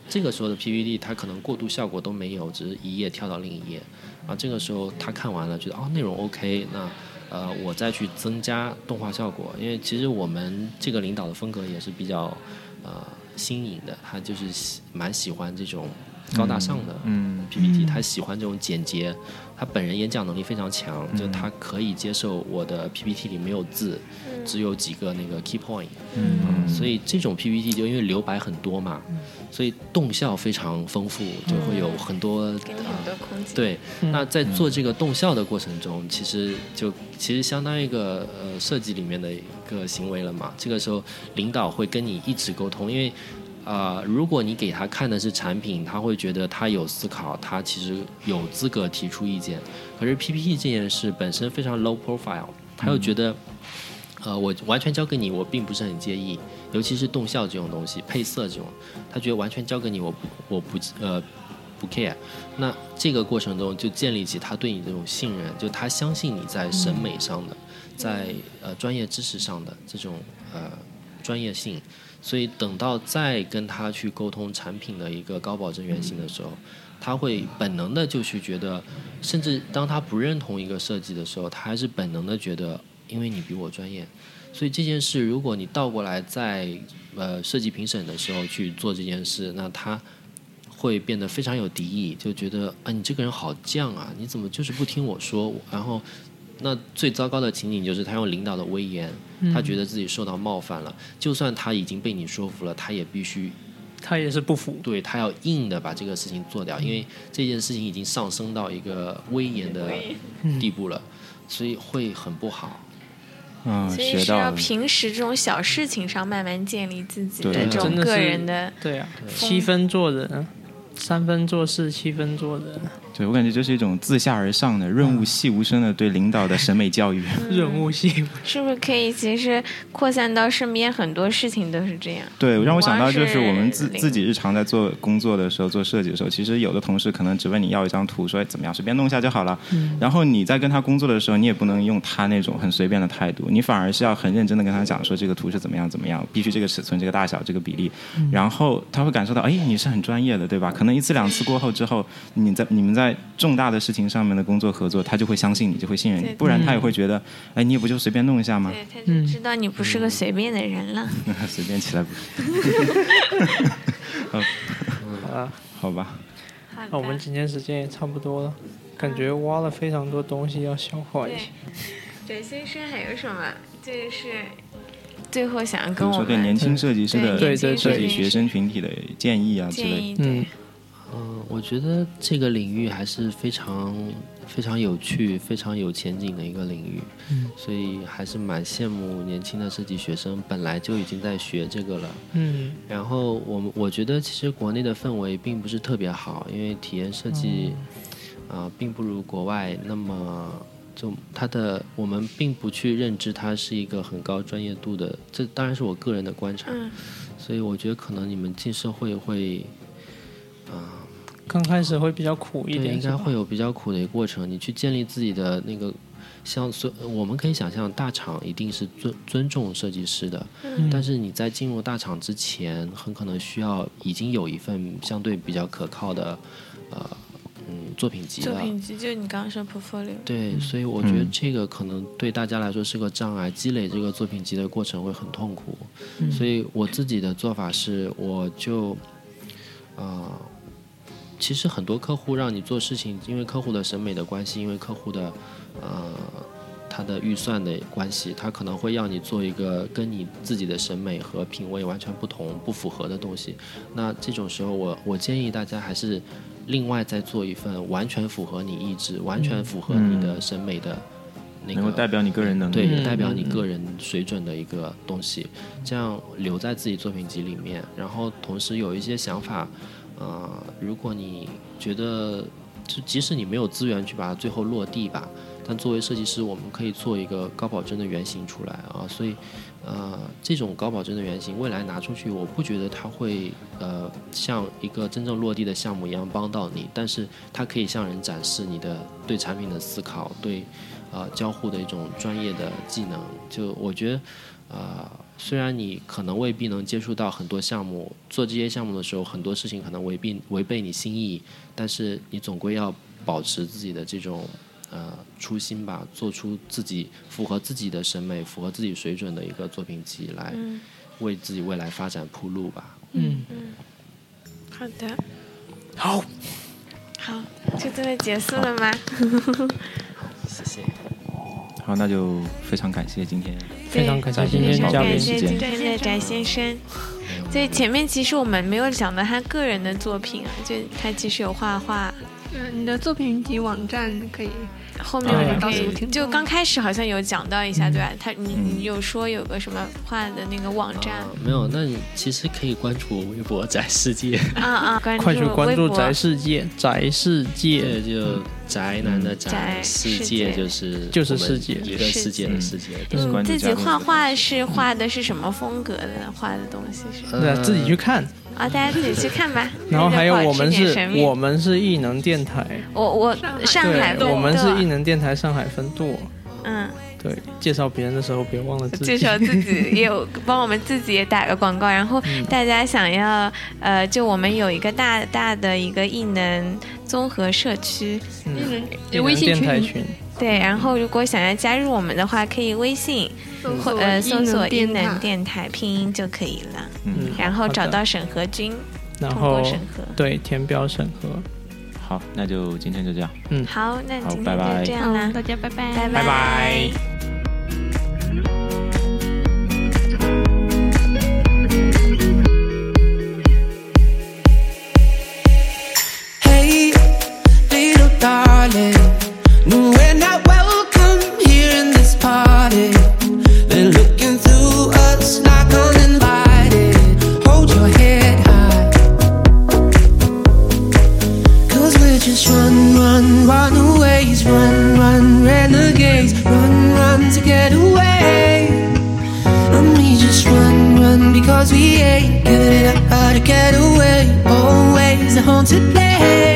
这个时候的 PPT 它可能过渡效果都没有，只是一页跳到另一页，啊，这个时候他看完了觉得哦内容 OK，那呃我再去增加动画效果，因为其实我们这个领导的风格也是比较呃新颖的，他就是喜蛮喜欢这种高大上的嗯 PPT，、他喜欢这种简洁，他本人演讲能力非常强，嗯。就他可以接受我的 PPT 里没有字，只有几个那个 key point，嗯所以这种 PPT 就因为留白很多嘛，所以动效非常丰富，就会有很多、给很多空间。对，那在做这个动效的过程中，其实就其实相当于一个呃设计里面的一个行为了嘛。这个时候，领导会跟你一直沟通，因为啊、呃如果你给他看的是产品，他会觉得他有思考，他其实有资格提出意见。可是 PPT 这件事本身非常 low profile，他又觉得。呃，我完全交给你，我并不是很介意，尤其是动效这种东西，配色这种，他觉得完全交给你，我不我不呃不 care。那这个过程中就建立起他对你这种信任，就他相信你在审美上的，在呃专业知识上的这种呃专业性，所以等到再跟他去沟通产品的一个高保真原型的时候，他会本能的就去觉得，甚至当他不认同一个设计的时候，他还是本能的觉得，因为你比我专业，所以这件事如果你倒过来在呃设计评审的时候去做这件事，那他会变得非常有敌意，就觉得啊你这个人好犟啊，你怎么就是不听我说？然后那最糟糕的情景就是他用领导的威严，他觉得自己受到冒犯了，就算他已经被你说服了，他也必须他也是不服。对他要硬的把这个事情做掉，因为这件事情已经上升到一个威严的地步了，所以会很不好。嗯，所以是要。平时这种小事情上慢慢建立自己的对这种个人的。对啊，七分做人，三分做事，七分做人，对我感觉就是一种自下而上的、润物细无声的对领导的审美教育。润物细无是不是可以其实扩散到身边很多事情都是这样？对，让我想到就是我们自自己日常在做工作的时候、做设计的时候，其实有的同事可能只问你要一张图，说哎怎么样，随便弄一下就好了。嗯然后你在跟他工作的时候，你也不能用他那种很随便的态度，你反而是要很认真的跟他讲说这个图是怎么样怎么样，必须这个尺寸、这个大小、这个比例。嗯然后他会感受到，哎，你是很专业的，对吧？可能一次两次过后之后，你在你们在重大的事情上面的工作合作，他就会相信你，就会信任你，不然他也会觉得，哎，你也不就随便弄一下吗？对，他就知道你不是个随便的人了。随便起来不，啊。好吧。那我们今天时间也差不多了，感觉挖了非常多东西要消化一下。对，先生还有什么？就是最后想要比如说对跟我们年轻设计师的对对对设计学生群体的建议啊之类的。嗯对，嗯，我觉得这个领域还是非常非常有趣、非常有前景的一个领域，嗯所以还是蛮羡慕年轻的设计学生本来就已经在学这个了。嗯然后我们我觉得其实国内的氛围并不是特别好，因为体验设计啊、并不如国外那么就它的我们并不去认知它是一个很高专业度的，这当然是我个人的观察，嗯所以我觉得可能你们进社会会。刚开始会比较苦一对，点，应该会有比较苦的一个过程。你去建立自己的那个，像所我们可以想象，大厂一定是尊尊重设计师的，嗯但是你在进入大厂之前，很可能需要已经有一份相对比较可靠的，呃，嗯，作品集了。作品集就你刚刚说 portfolio，对，所以我觉得嗯这个可能对大家来说是个障碍，积累这个作品集的过程会很痛苦。嗯所以我自己的做法是，我就，呃，其实很多客户让你做事情，因为客户的审美的关系，因为客户的，呃，他的预算的关系，他可能会要你做一个跟你自己的审美和品味完全不同、不符合的东西。那这种时候我，我建议大家还是另外再做一份完全符合你意志、完全符合你的审美的那个，能够代表你个人能力。对，代表你个人水准的一个东西，这样留在自己作品集里面，然后同时有一些想法，呃，如果你觉得就即使你没有资源去把它最后落地吧，但作为设计师，我们可以做一个高保真的原型出来啊，所以。呃，这种高保真的原型，未来拿出去，我不觉得它会呃像一个真正落地的项目一样帮到你，但是它可以向人展示你的对产品的思考，对呃交互的一种专业的技能。就我觉得，呃，虽然你可能未必能接触到很多项目，做这些项目的时候，很多事情可能违背违背你心意，但是你总归要保持自己的这种呃初心吧，做出自己符合自己的审美、符合自己水准的一个作品集来，嗯为自己未来发展铺路吧。嗯，好的，好，好，就这么结束了吗？谢谢。好，那就非常感谢今天非常感谢今非常天嘉宾感谢今天的翟先生。所以前面其实我们没有讲到他个人的作品啊，就他其实有画画，嗯，你的作品集网站可以后面我们可以到时候听就刚开始好像有讲到一下，对吧？他你嗯。你有说有个什么画的那个网站。啊，没有，那你其实可以关注我微博“宅世界。啊啊，关快去关注宅世界，宅世”，界，就宅男的宅宅，世世界界就是就是世界。一个世界的世界。自己画画是画的是什么风格的？画的东西是？对啊，自己去看。啊，大家自己去看吧。然后还有我们是我们是异能电台，我我上海，我们是分舵艺能电台上海分舵。嗯，对，介绍别人的时候别忘了自己。介绍自己也有帮我们自己也打个广告，然后嗯。大家想要呃，就我们有一个大大的一个艺能综合社区，嗯，有艺能微信群。电台群，对，然后如果想要加入我们的话，可以微信或呃搜索“艺能电台”拼音就可以了，嗯，然后找到审核君然通过后审核。对填表审核。好，那就今天就这样。嗯。好，那好今天拜拜。就这样啦。嗯，，大家拜拜，拜拜。拜。Hey, little get away. Always a haunted place.